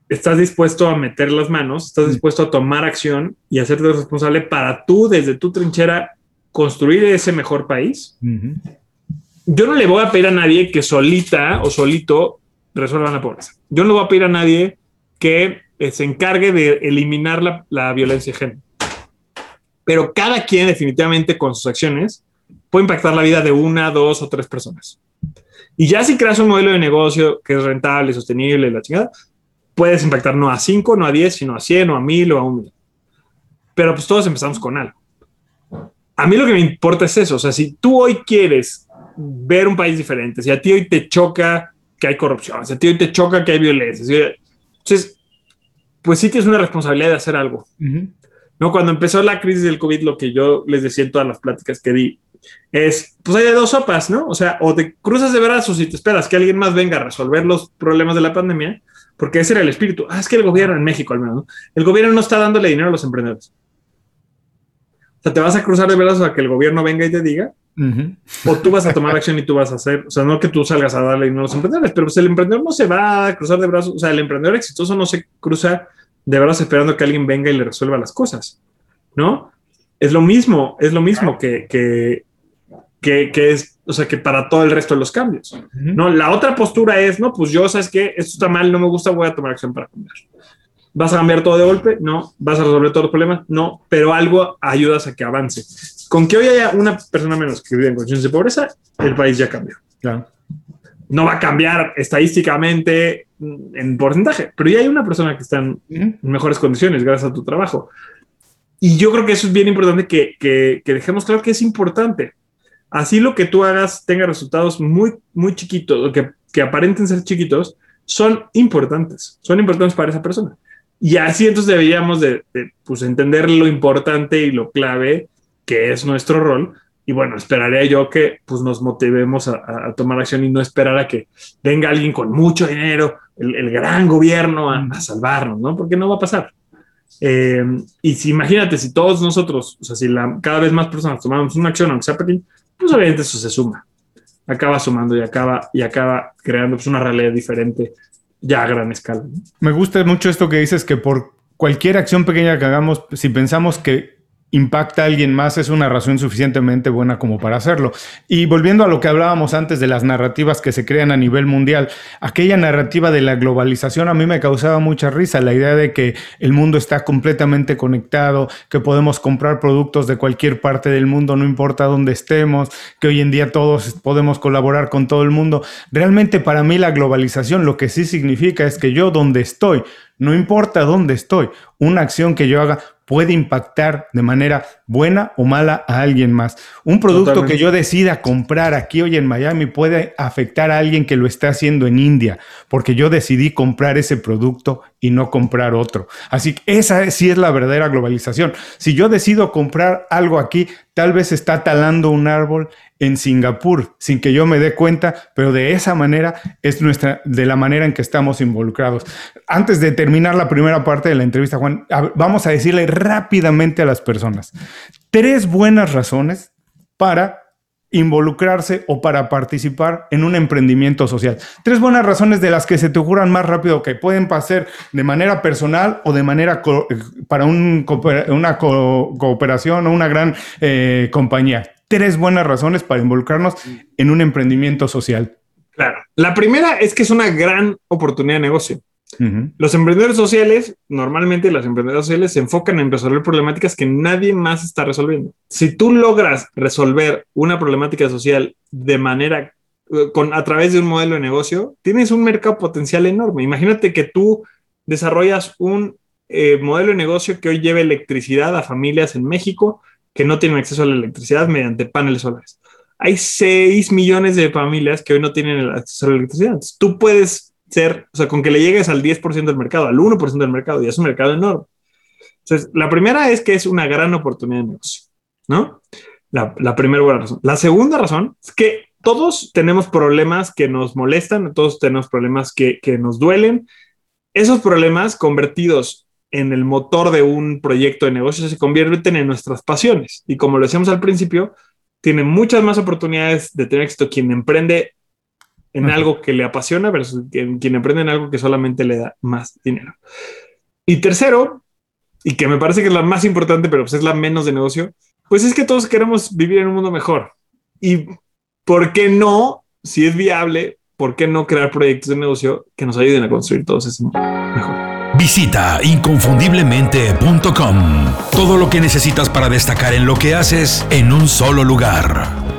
estás dispuesto a meter las manos, estás mm. dispuesto a tomar acción y hacerte responsable para tú, desde tu trinchera, construir ese mejor país. Yo no le voy a pedir a nadie que solita o solito resuelva la pobreza. Yo no le voy a pedir a nadie que eh, se encargue de eliminar la, la violencia de género. Pero cada quien definitivamente con sus acciones puede impactar la vida de una, dos o tres personas. Y ya si creas un modelo de negocio que es rentable, sostenible, la chingada, puedes impactar no a 5, no a 10, sino a 100 o a 1000 o a 1000. Pero pues todos empezamos con algo. A mí lo que me importa es eso. O sea, si tú hoy quieres ver un país diferente, si a ti hoy te choca que hay corrupción, si a ti hoy te choca que hay violencia, entonces, pues sí tienes una responsabilidad de hacer algo. ¿no? Cuando empezó la crisis del COVID, lo que yo les decía en todas las pláticas que di es, pues hay de dos sopas, ¿no? O sea, o te cruzas de brazos y te esperas que alguien más venga a resolver los problemas de la pandemia, porque ese era el espíritu. Ah, es que el gobierno en México al menos, ¿no? el gobierno no está dándole dinero a los emprendedores. O sea, te vas a cruzar de brazos a que el gobierno venga y te diga, o tú vas a tomar acción y tú vas a hacer, o sea, no que tú salgas a darle dinero a los emprendedores, pero pues el emprendedor no se va a cruzar de brazos, o sea, el emprendedor exitoso no se cruza de brazos esperando que alguien venga y le resuelva las cosas, ¿no? Es lo mismo, es lo mismo que, que, que, es, o sea, que para todo el resto de los cambios. No, la otra postura es, no, pues yo, sabes que esto está mal, no me gusta, voy a tomar acción para cambiar. ¿Vas a cambiar todo de golpe? No. ¿Vas a resolver todos los problemas? No, pero algo ayudas a que avance. Con que hoy haya una persona menos que vive en condiciones de pobreza, el país ya cambió. No va a cambiar estadísticamente en porcentaje, pero ya hay una persona que está en mejores condiciones gracias a tu trabajo. Y yo creo que eso es bien importante que, que, que dejemos claro que es importante así lo que tú hagas tenga resultados muy, muy chiquitos, que, que aparenten ser chiquitos, son importantes, son importantes para esa persona. Y así entonces deberíamos de, pues, entender lo importante y lo clave que es nuestro rol. Y bueno, esperaría yo que pues, nos motivemos a, tomar acción y no esperar a que venga alguien con mucho dinero, el, gran gobierno a, a, salvarnos, ¿no? Porque no va a pasar. Eh, y si imagínate, si todos nosotros, o sea, si la, cada vez más personas tomamos una acción, aunque sea pequeña, pues obviamente eso se suma. Acaba sumando y acaba, y acaba creando pues, una realidad diferente ya a gran escala. Me gusta mucho esto que dices que por cualquier acción pequeña que hagamos, si pensamos que impacta a alguien más es una razón suficientemente buena como para hacerlo. Y volviendo a lo que hablábamos antes de las narrativas que se crean a nivel mundial, aquella narrativa de la globalización a mí me causaba mucha risa, la idea de que el mundo está completamente conectado, que podemos comprar productos de cualquier parte del mundo, no importa dónde estemos, que hoy en día todos podemos colaborar con todo el mundo. Realmente para mí la globalización lo que sí significa es que yo donde estoy, no importa dónde estoy, una acción que yo haga puede impactar de manera buena o mala a alguien más. Un producto que yo decida comprar aquí hoy en Miami puede afectar a alguien que lo está haciendo en India, porque yo decidí comprar ese producto y no comprar otro. Así que esa sí es la verdadera globalización. Si yo decido comprar algo aquí, tal vez está talando un árbol en Singapur sin que yo me dé cuenta, pero de esa manera es nuestra, de la manera en que estamos involucrados. Antes de terminar la primera parte de la entrevista, Juan, vamos a decirle rápidamente a las personas tres buenas razones para involucrarse o para participar en un emprendimiento social. Tres buenas razones de las que se te ocurran más rápido que pueden pasar de manera personal o de manera para un, una cooperación o una gran eh, compañía. Tres buenas razones para involucrarnos en un emprendimiento social. Claro. La primera es que es una gran oportunidad de negocio. Los emprendedores sociales, normalmente las emprendedoras sociales se enfocan en resolver problemáticas que nadie más está resolviendo. Si tú logras resolver una problemática social de manera eh, con a través de un modelo de negocio, tienes un mercado potencial enorme. Imagínate que tú desarrollas un eh, modelo de negocio que hoy lleve electricidad a familias en México que no tienen acceso a la electricidad mediante paneles solares. Hay 6 millones de familias que hoy no tienen acceso a la electricidad. tú puedes ser, o sea, con que le llegues al 10% del mercado, al 1% del mercado, y es un mercado enorme. Entonces, la primera es que es una gran oportunidad de negocio, ¿no? La, la primera buena razón. La segunda razón es que todos tenemos problemas que nos molestan, todos tenemos problemas que, que nos duelen. Esos problemas convertidos en el motor de un proyecto de negocio se convierten en nuestras pasiones. Y como lo decíamos al principio, tiene muchas más oportunidades de tener éxito quien emprende en algo que le apasiona versus quien, quien emprende en algo que solamente le da más dinero. Y tercero, y que me parece que es la más importante, pero pues es la menos de negocio, pues es que todos queremos vivir en un mundo mejor. Y ¿por qué no, si es viable, por qué no crear proyectos de negocio que nos ayuden a construir todos ese mundo mejor? Visita inconfundiblemente.com. Todo lo que necesitas para destacar en lo que haces en un solo lugar.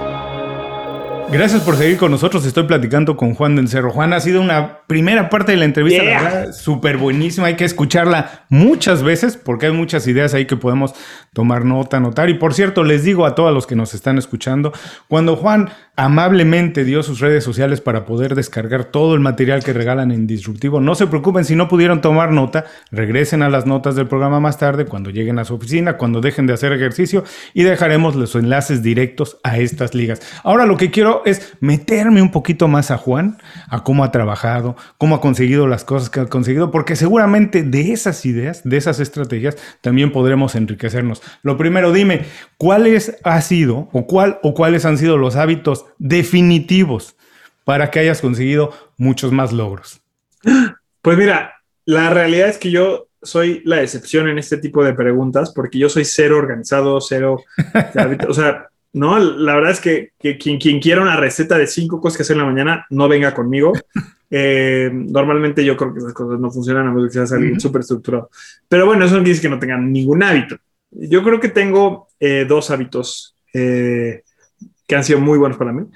Gracias por seguir con nosotros. Estoy platicando con Juan del Cerro. Juan, ha sido una primera parte de la entrevista, la verdad, súper buenísima. Hay que escucharla muchas veces porque hay muchas ideas ahí que podemos tomar nota, anotar. Y por cierto, les digo a todos los que nos están escuchando, cuando Juan amablemente dio sus redes sociales para poder descargar todo el material que regalan en Disruptivo, no se preocupen si no pudieron tomar nota, regresen a las notas del programa más tarde, cuando lleguen a su oficina, cuando dejen de hacer ejercicio y dejaremos los enlaces directos a estas ligas. Ahora lo que quiero es meterme un poquito más a Juan, a cómo ha trabajado, cómo ha conseguido las cosas que ha conseguido, porque seguramente de esas ideas, de esas estrategias, también podremos enriquecernos. Lo primero, dime, ¿cuáles ha sido o cuál o cuáles han sido los hábitos definitivos para que hayas conseguido muchos más logros? Pues mira, la realidad es que yo soy la excepción en este tipo de preguntas porque yo soy cero organizado, cero, *laughs* o sea, no, la verdad es que, quien, quien, quiera una receta de cinco cosas que hacer en la mañana, no venga conmigo. *laughs* Eh, normalmente yo creo que esas cosas no funcionan a menos que seas alguien súper estructurado. Pero bueno, eso no dice que no tengan ningún hábito. Yo creo que tengo eh, dos hábitos eh, que han sido muy buenos para mí.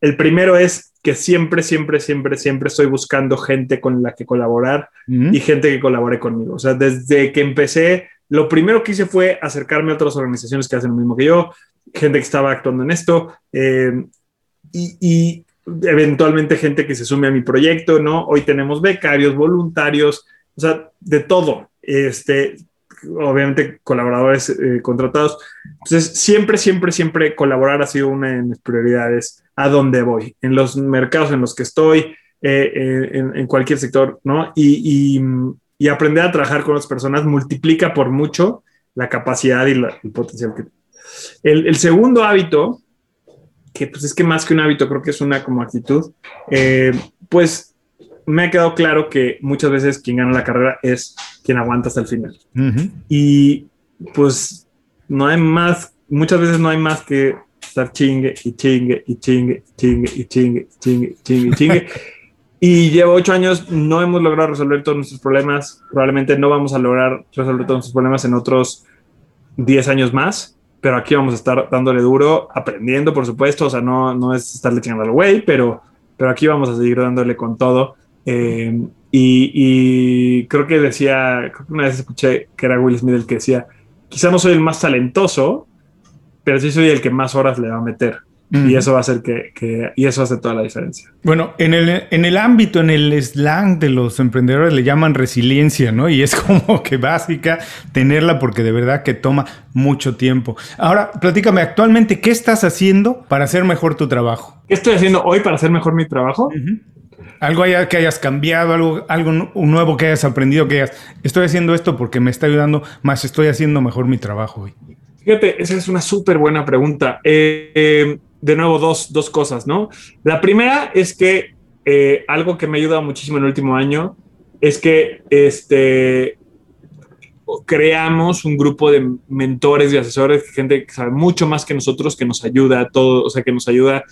El primero es que siempre, siempre, siempre, siempre estoy buscando gente con la que colaborar y gente que colabore conmigo. O sea, desde que empecé, lo primero que hice fue acercarme a otras organizaciones que hacen lo mismo que yo, gente que estaba actuando en esto eh, y, eventualmente gente que se sume a mi proyecto, ¿no? Hoy tenemos becarios, voluntarios, o sea, de todo. Este, obviamente colaboradores eh, contratados. Entonces, siempre, siempre, siempre colaborar ha sido una de mis prioridades a donde voy, en los mercados en los que estoy, eh, en, cualquier sector, ¿no? Y, y, aprender a trabajar con las personas multiplica por mucho la capacidad y el potencial que el, segundo hábito, que pues es que más que un hábito, creo que es una como actitud, eh, pues me ha quedado claro que muchas veces quien gana la carrera es quien aguanta hasta el final. Y pues no hay más, muchas veces no hay más que estar chingue y chingue y chingue, chingue y chingue, chingue, chingue, chingue. *laughs* y llevo ocho años, no hemos logrado resolver todos nuestros problemas. Probablemente no vamos a lograr resolver todos nuestros problemas en otros diez años más pero aquí vamos a estar dándole duro, aprendiendo, por supuesto, o sea, no, no es estarle chingando al güey, pero, pero aquí vamos a seguir dándole con todo. Eh, y, creo que decía, creo que una vez escuché que era Will Smith el que decía, quizá no soy el más talentoso, pero sí soy el que más horas le va a meter. Y eso va a hacer que, y eso hace toda la diferencia. Bueno, en el, en el ámbito, en el slang de los emprendedores le llaman resiliencia, ¿no? Y es *laughs* como que básica tenerla porque de verdad que toma mucho tiempo. Ahora, platícame, actualmente, ¿qué estás haciendo para hacer mejor tu trabajo? ¿Qué estoy haciendo hoy para hacer mejor mi trabajo? Algo que hayas cambiado, algo, algo nuevo que hayas aprendido, que hayas, estoy haciendo esto porque me está ayudando, más estoy haciendo mejor mi trabajo hoy. Fíjate, esa es una súper buena pregunta. Eh, de nuevo dos, dos cosas, ¿no? La primera es que eh, algo que me ha ayudado muchísimo en el último año es que este, creamos un grupo de mentores y asesores, gente que sabe mucho más que nosotros, que nos ayuda a todo, o sea, que nos ayuda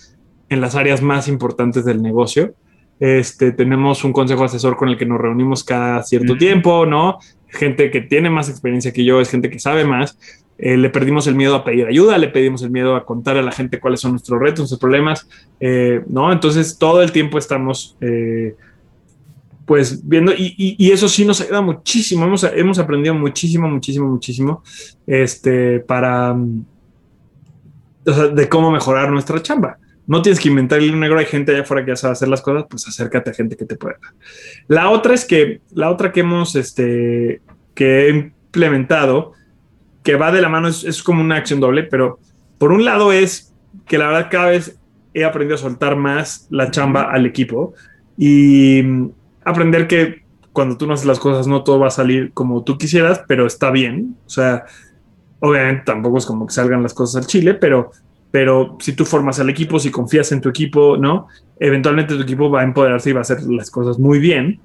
en las áreas más importantes del negocio. Este, tenemos un consejo asesor con el que nos reunimos cada cierto tiempo, ¿no? Gente que tiene más experiencia que yo, es gente que sabe más. Eh, le perdimos el miedo a pedir ayuda, le pedimos el miedo a contar a la gente cuáles son nuestros retos, nuestros problemas, eh, ¿no? Entonces todo el tiempo estamos, eh, pues, viendo, y, eso sí nos ayuda muchísimo, hemos, hemos aprendido muchísimo, muchísimo, muchísimo, este, para, de cómo mejorar nuestra chamba. No tienes que inventar el negro, hay gente allá afuera que ya sabe hacer las cosas, pues acércate a gente que te pueda. La otra es que, la otra que hemos, este, que he implementado, que va de la mano, es, como una acción doble, pero por un lado es que la verdad cada vez he aprendido a soltar más la chamba al equipo y aprender que cuando tú no haces las cosas no todo va a salir como tú quisieras, pero está bien. O sea, obviamente tampoco es como que salgan las cosas al chile, pero, pero si tú formas al equipo, si confías en tu equipo, ¿no? Eventualmente tu equipo va a empoderarse y va a hacer las cosas muy bien.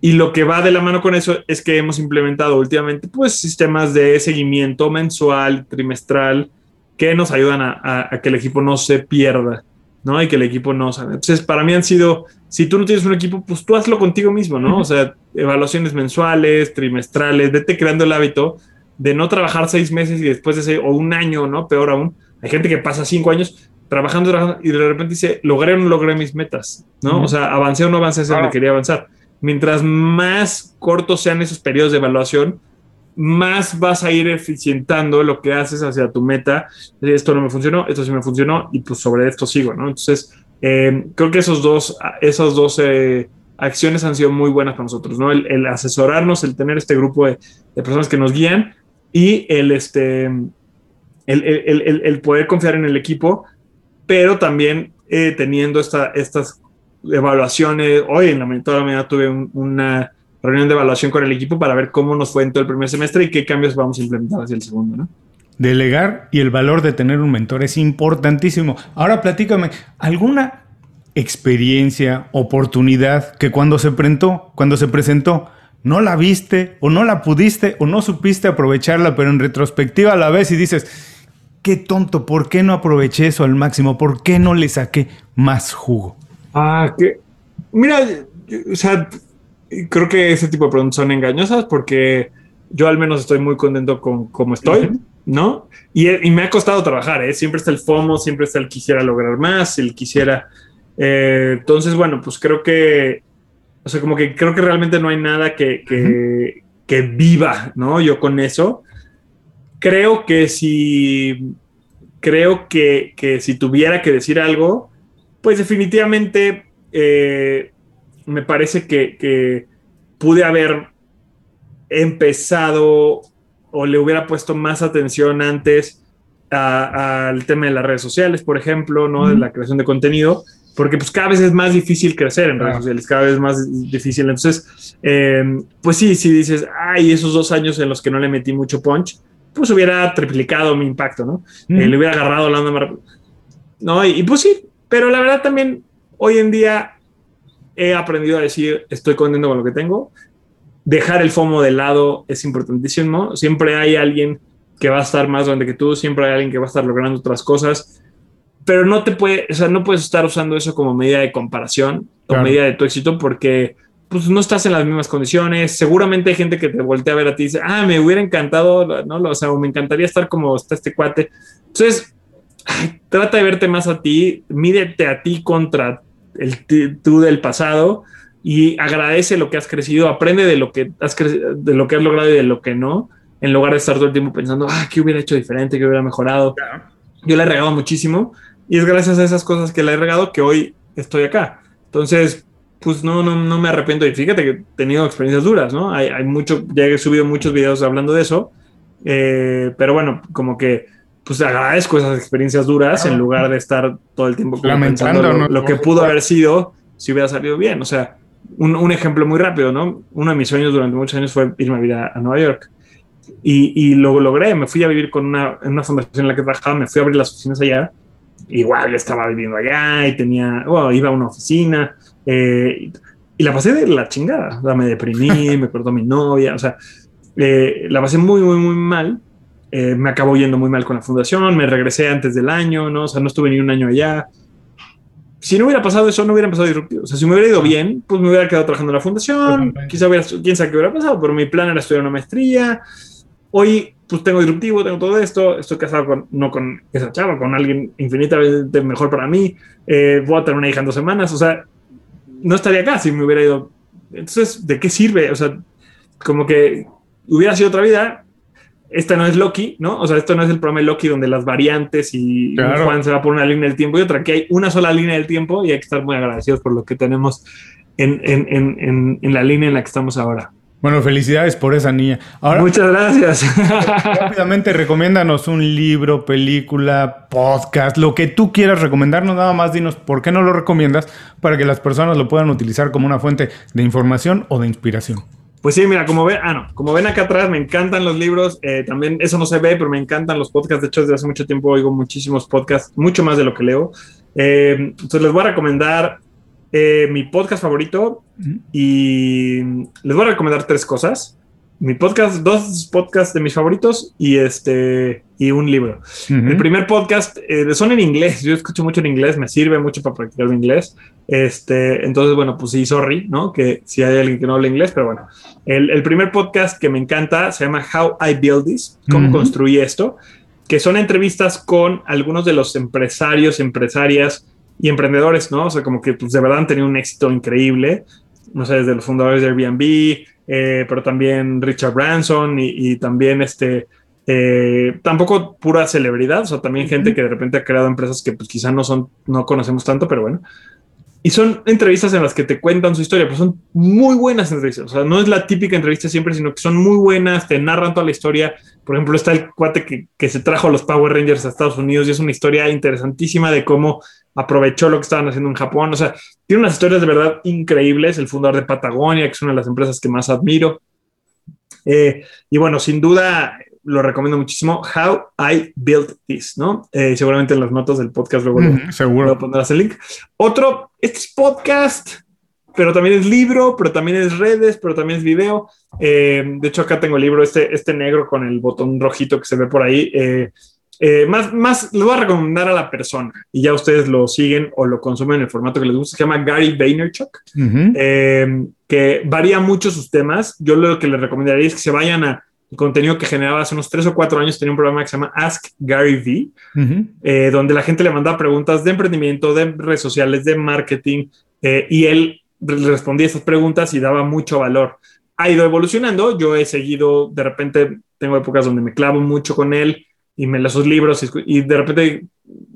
Y lo que va de la mano con eso es que hemos implementado últimamente pues sistemas de seguimiento mensual, trimestral, que nos ayudan a, que el equipo no se pierda, ¿no? Y que el equipo no salga. Entonces, para mí han sido, si tú no tienes un equipo, pues tú hazlo contigo mismo, ¿no? O sea, evaluaciones mensuales, trimestrales, vete creando el hábito de no trabajar seis meses y después de ese, o un año, ¿no? Peor aún. Hay gente que pasa cinco años trabajando, trabajando, y de repente dice, logré o no logré mis metas, ¿no? O sea, avancé o no avancé hacia donde quería avanzar. Mientras más cortos sean esos periodos de evaluación, más vas a ir eficientando lo que haces hacia tu meta. Esto no me funcionó, esto sí me funcionó, y pues sobre esto sigo, ¿no? Entonces, eh, creo que esos dos, esos dos eh, acciones han sido muy buenas para nosotros, ¿no? El, asesorarnos, el tener este grupo de, personas que nos guían y el, este, el, el poder confiar en el equipo, pero también eh, teniendo esta, estas evaluaciones. Hoy en la, toda la mañana tuve una reunión de evaluación con el equipo para ver cómo nos fue en todo el primer semestre y qué cambios vamos a implementar hacia el segundo, ¿no? Delegar y el valor de tener un mentor es importantísimo. Ahora platícame, ¿alguna experiencia, oportunidad que cuando se presentó, cuando se presentó, no la viste o no la pudiste o no supiste aprovecharla, pero en retrospectiva la vez y dices, qué tonto, ¿por qué no aproveché eso al máximo? ¿Por qué no le saqué más jugo? Ah, que mira, o sea, creo que ese tipo de preguntas son engañosas porque yo al menos estoy muy contento con cómo estoy, ¿no? Y, y, me ha costado trabajar, ¿eh? Siempre está el FOMO, siempre está el quisiera lograr más, el quisiera eh, entonces, bueno, pues creo que, o sea, como que creo que realmente no hay nada que, que, viva, ¿no? Yo con eso. Creo que si, creo que, que si tuviera que decir algo, pues definitivamente eh, me parece que, que pude haber empezado o le hubiera puesto más atención antes al tema de las redes sociales, por ejemplo, ¿no? De la creación de contenido porque pues cada vez es más difícil crecer en redes sociales, cada vez más difícil. Entonces, em, pues sí, si dices, ay, esos dos años en los que no le metí mucho punch, pues hubiera triplicado mi impacto, ¿no? Eh, le hubiera agarrado la onda No, y, pues sí, pero la verdad también hoy en día he aprendido a decir, estoy contento con lo que tengo. Dejar el FOMO de lado es importantísimo. Siempre hay alguien que va a estar más grande que tú, siempre hay alguien que va a estar logrando otras cosas pero no te puede, o sea, no puedes estar usando eso como medida de comparación o medida de tu éxito porque pues no estás en las mismas condiciones. Seguramente hay gente que te voltea a ver a ti y dice, ah, me hubiera encantado, ¿no? O sea, me encantaría estar como está este cuate. Entonces, trata de verte más a ti, mídete a ti contra el tú del pasado y agradece lo que has crecido, aprende de lo que has de lo que has logrado y de lo que no, en lugar de estar todo el tiempo pensando, ah, ¿qué hubiera hecho diferente? ¿Qué hubiera mejorado? Yo le he regado muchísimo y es gracias a esas cosas que le he regado que hoy estoy acá. Entonces, pues no, no, no me arrepiento. Y fíjate que he tenido experiencias duras, ¿no? Hay, hay mucho, ya he subido muchos videos hablando de eso. Eh, pero bueno, como que pues agradezco esas experiencias duras en lugar de estar todo el tiempo lamentando lo, que pudo haber sido si hubiera salido bien. O sea, un, un, ejemplo muy rápido, ¿no? Uno de mis sueños durante muchos años fue irme a vivir a, Nueva York. Y, y, lo logré. Me fui a vivir con una, en una fundación en la que trabajaba, me fui a abrir las oficinas allá igual estaba viviendo allá y tenía, bueno, iba a una oficina eh, y la pasé de la chingada. O sea, me deprimí, *laughs* me cortó mi novia, o sea, eh, la pasé muy, muy, muy mal. Eh, me acabó yendo muy mal con la fundación, me regresé antes del año, ¿no? O sea, no estuve ni un año allá. Si no hubiera pasado eso, no hubiera empezado disruptivo. O sea, si me hubiera ido bien, pues me hubiera quedado trabajando en la fundación, quizá hubiera, quién sabe qué hubiera pasado, pero mi plan era estudiar una maestría. Hoy pues tengo disruptivo, tengo todo esto, estoy casado con, no con esa chava, con alguien infinitamente mejor para mí, eh, voy a tener una hija en dos semanas, o sea, no estaría acá si me hubiera ido. Entonces, ¿de qué sirve? O sea, como que hubiera sido otra vida, esta no es Loki, ¿no? O sea, esto no es el programa de Loki donde las variantes y Juan se va por una línea del tiempo y otra, que hay una sola línea del tiempo y hay que estar muy agradecidos por lo que tenemos en, en, en, en la línea en la que estamos ahora. Bueno, felicidades por esa niña. Muchas gracias. *laughs* Rápidamente, recomiéndanos un libro, película, podcast, lo que tú quieras recomendarnos. Nada más dinos por qué no lo recomiendas para que las personas lo puedan utilizar como una fuente de información o de inspiración. Pues sí, mira, como ven, ah, no, como ven acá atrás, me encantan los libros. Eh, también eso no se ve, pero me encantan los podcasts. De hecho, desde hace mucho tiempo oigo muchísimos podcasts, mucho más de lo que leo. Eh, entonces les voy a recomendar eh, mi podcast favorito y les voy a recomendar tres cosas. Mi podcast, dos podcasts de mis favoritos y este y un libro. El primer podcast eh, son en inglés. Yo escucho mucho en inglés, me sirve mucho para practicar mi inglés. Este, entonces, bueno, pues sí, sorry, ¿no? Que si hay alguien que no habla inglés, pero bueno. El, el primer podcast que me encanta se llama How I Build This, cómo construí esto. que son entrevistas con algunos de los empresarios, empresarias y emprendedores, ¿no? O sea, como que pues, de verdad han tenido un éxito increíble, no sé, desde los fundadores de Airbnb, eh, pero también Richard Branson y, también este, eh, tampoco pura celebridad, o sea, también gente que de repente ha creado empresas que pues quizá no son, no conocemos tanto, pero bueno. Y son entrevistas en las que te cuentan su historia, pero son muy buenas entrevistas. O sea, no es la típica entrevista siempre, sino que son muy buenas, te narran toda la historia. Por ejemplo, está el cuate que, que se trajo a los Power Rangers a Estados Unidos y es una historia interesantísima de cómo aprovechó lo que estaban haciendo en Japón. O sea, tiene unas historias de verdad increíbles. El fundador de Patagonia, que es una de las empresas que más admiro. Eh, y bueno, sin duda, lo recomiendo muchísimo. How I Built This, ¿no? Eh, seguramente en las notas del podcast luego seguro. pondrás el link. Otro, este es podcast, pero también es libro, pero también es redes, pero también es video. Eh, de hecho, acá tengo el libro, este, este negro con el botón rojito que se ve por ahí. Eh, más, más les voy a recomendar a la persona y ya ustedes lo siguen o lo consumen en el formato que les gusta. Se llama Gary Vaynerchuk, que varía mucho sus temas. Yo lo que les recomendaría es que se vayan a el contenido que generaba hace unos tres o cuatro años, tenía un programa que se llama Ask Gary V, eh, donde la gente le mandaba preguntas de emprendimiento, de redes sociales, de marketing, eh, y él respondía esas preguntas y daba mucho valor. Ha ido evolucionando, yo he seguido, de repente tengo épocas donde me clavo mucho con él y me leo sus libros y, de repente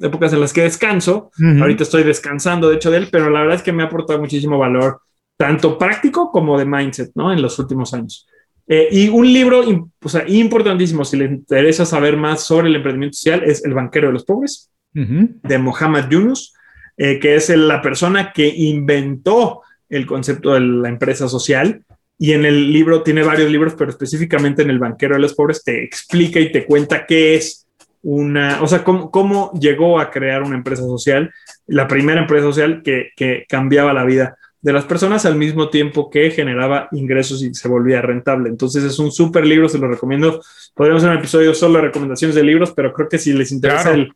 épocas en las que descanso, ahorita estoy descansando de hecho de él, pero la verdad es que me ha aportado muchísimo valor, tanto práctico como de mindset, ¿no? En los últimos años. Eh, y un libro o sea, importantísimo, si le interesa saber más sobre el emprendimiento social, es El banquero de los pobres, de Mohamed Yunus, eh, que es la persona que inventó el concepto de la empresa social. Y en el libro, tiene varios libros, pero específicamente en El banquero de los pobres, te explica y te cuenta qué es una, o sea, cómo, cómo llegó a crear una empresa social, la primera empresa social que, que cambiaba la vida de las personas al mismo tiempo que generaba ingresos y se volvía rentable. Entonces es un súper libro, se lo recomiendo. Podríamos hacer un episodio solo de recomendaciones de libros, pero creo que si les interesa el,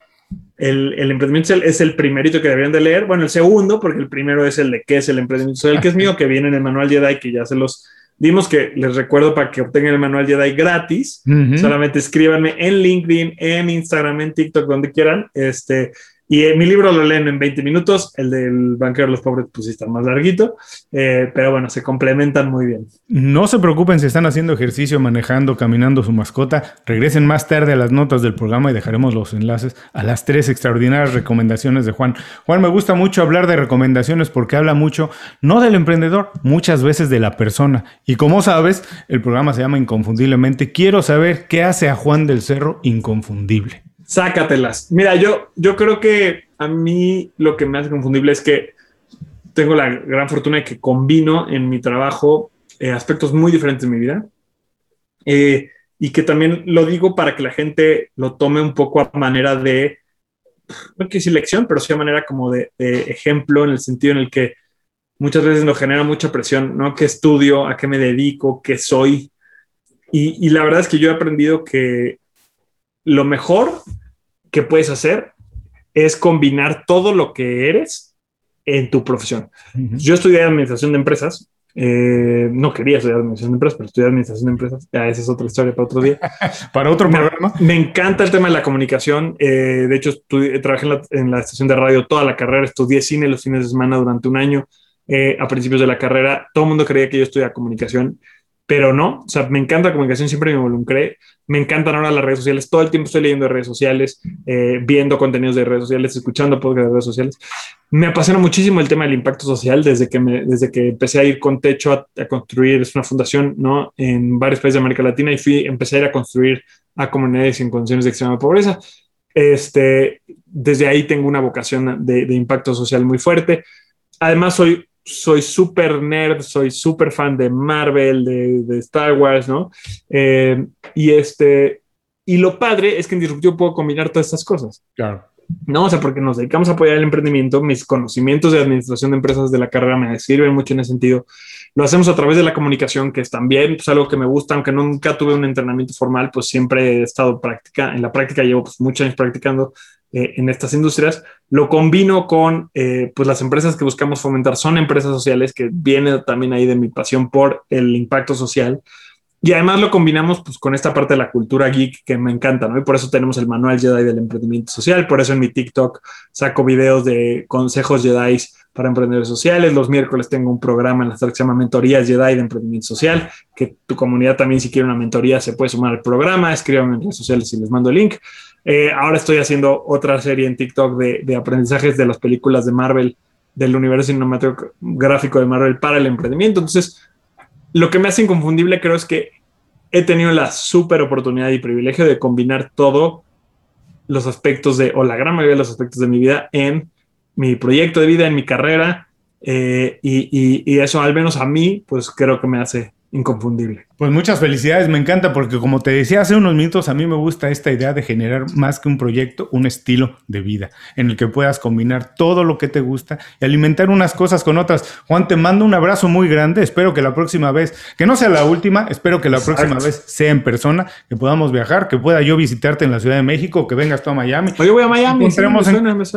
el, emprendimiento social es el primerito que deberían de leer. Bueno, el segundo, porque el primero es el de qué es el emprendimiento social, que es mío, que viene en el manual Jedi, que ya se los dimos, que les recuerdo para que obtengan el manual Jedi gratis. Solamente escríbanme en LinkedIn, en Instagram, en TikTok, donde quieran. Este, y mi libro lo leen en 20 minutos, el del banquero de los pobres pues está más larguito, eh, pero bueno, se complementan muy bien. No se preocupen si están haciendo ejercicio, manejando, caminando su mascota, regresen más tarde a las notas del programa y dejaremos los enlaces a las tres extraordinarias recomendaciones de Juan. Juan, me gusta mucho hablar de recomendaciones porque habla mucho, no del emprendedor, muchas veces de la persona. Y como sabes, el programa se llama Inconfundiblemente. Quiero saber qué hace a Juan del Cerro inconfundible. Sácatelas. Mira, yo, yo creo que a mí lo que me hace confundible es que tengo la gran fortuna de que combino en mi trabajo eh, aspectos muy diferentes de mi vida. Eh, y que también lo digo para que la gente lo tome un poco a manera de, no quiero decir lección, pero sí a manera como de, ejemplo en el sentido en el que muchas veces nos genera mucha presión, ¿no? ¿Qué estudio? ¿A qué me dedico? ¿Qué soy? Y la verdad es que yo he aprendido que lo mejor que puedes hacer es combinar todo lo que eres en tu profesión. Yo estudié administración de empresas. Eh, no quería estudiar administración de empresas, pero estudié administración de empresas. Ya, esa es otra historia para otro día. *laughs* para otro programa. Me encanta el tema de la comunicación. Eh, de hecho, trabajé en la, estación de radio toda la carrera. Estudié cine los fines de semana durante un año. Eh, a principios de la carrera, todo el mundo creía que yo estudiaba comunicación pero no, o sea, me encanta la comunicación, siempre me involucré, me encantan ahora las redes sociales, todo el tiempo estoy leyendo de redes sociales, eh, viendo contenidos de redes sociales, escuchando podcasts de redes sociales. Me apasiona muchísimo el tema del impacto social desde que, me, desde que empecé a ir con Techo a, construir, es una fundación, ¿no? En varios países de América Latina y fui, empecé a ir a construir a comunidades en condiciones de extrema pobreza. Este, desde ahí tengo una vocación de, de impacto social muy fuerte. Además, soy soy súper nerd, soy súper fan de Marvel, de, Star Wars, ¿no? Eh, y este, y lo padre es que en Disruptivo puedo combinar todas estas cosas. Claro. No, o sea, porque nos dedicamos a apoyar el emprendimiento, mis conocimientos de administración de empresas de la carrera me sirven mucho en ese sentido. Lo hacemos a través de la comunicación, que es también pues, algo que me gusta, aunque nunca tuve un entrenamiento formal, pues siempre he estado práctica, en la práctica llevo pues, muchos años practicando eh, en estas industrias, lo combino con eh, pues las empresas que buscamos fomentar, son empresas sociales, que viene también ahí de mi pasión por el impacto social. Y además lo combinamos pues, con esta parte de la cultura geek que me encanta, ¿no? Y por eso tenemos el manual Jedi del emprendimiento social. Por eso en mi TikTok saco videos de consejos Jedi para emprendedores sociales. Los miércoles tengo un programa en la que se llama Mentorías Jedi de Emprendimiento Social, que tu comunidad también si quiere una mentoría se puede sumar al programa. Escríbanme en redes sociales y les mando el link. Eh, ahora estoy haciendo otra serie en TikTok de, de aprendizajes de las películas de Marvel, del universo cinematográfico de Marvel para el emprendimiento. Entonces, lo que me hace inconfundible creo es que he tenido la súper oportunidad y privilegio de combinar todos los aspectos de, o la gran mayoría de los aspectos de mi vida en mi proyecto de vida, en mi carrera, eh, y, eso al menos a mí, pues creo que me hace inconfundible. Pues muchas felicidades, me encanta porque como te decía hace unos minutos, a mí me gusta esta idea de generar más que un proyecto, un estilo de vida en el que puedas combinar todo lo que te gusta y alimentar unas cosas con otras. Juan, te mando un abrazo muy grande, espero que la próxima vez, que no sea la última, espero que la próxima vez sea en persona, que podamos viajar, que pueda yo visitarte en la Ciudad de México, que vengas tú a Miami. Yo voy a Miami.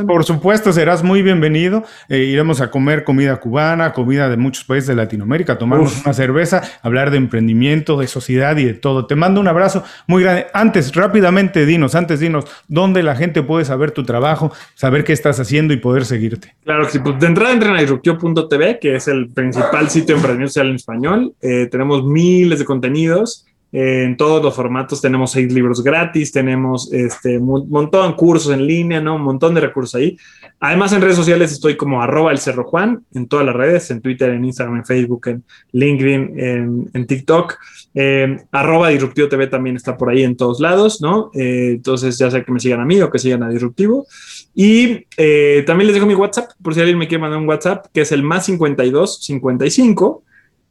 Por supuesto, serás muy bienvenido. Eh, iremos a comer comida cubana, comida de muchos países de Latinoamérica, tomarnos una cerveza, hablar de emprendimiento de sociedad y de todo. Te mando un abrazo muy grande. Antes, rápidamente, dinos, antes dinos, ¿dónde la gente puede saber tu trabajo, saber qué estás haciendo y poder seguirte? Claro que sí, pues de entrada entren a disruptio.tv, que es el principal sitio de emprendimiento social en español. Eh, tenemos miles de contenidos en todos los formatos tenemos seis libros gratis, tenemos este un montón de cursos en línea, ¿no? Un montón de recursos ahí. Además, en redes sociales estoy como arroba el Cerro Juan, en todas las redes, en Twitter, en Instagram, en Facebook, en LinkedIn, en, TikTok. Eh, arroba Disruptivo TV también está por ahí en todos lados, ¿no? Eh, entonces ya sé que me sigan a mí o que sigan a Disruptivo. Y eh, también les dejo mi WhatsApp, por si alguien me quiere mandar un WhatsApp, que es el más 52 55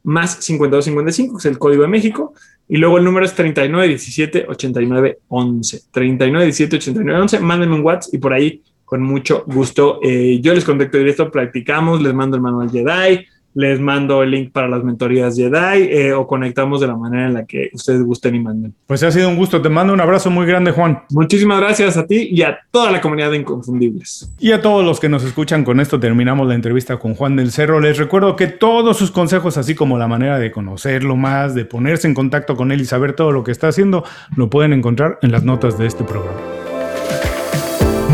más 52 55, que es el código de México. Y luego el número es 39 17 89 11. 39 17 89 11. Mándenme un WhatsApp y por ahí, con mucho gusto, eh, yo les contacto directo, practicamos, les mando el manual Jedi les mando el link para las mentorías Jedi eh, o conectamos de la manera en la que ustedes gusten y manden. Pues ha sido un gusto. Te mando un abrazo muy grande, Juan. Muchísimas gracias a ti y a toda la comunidad de Inconfundibles. Y a todos los que nos escuchan, con esto terminamos la entrevista con Juan del Cerro. Les recuerdo que todos sus consejos, así como la manera de conocerlo más, de ponerse en contacto con él y saber todo lo que está haciendo, lo pueden encontrar en las notas de este programa.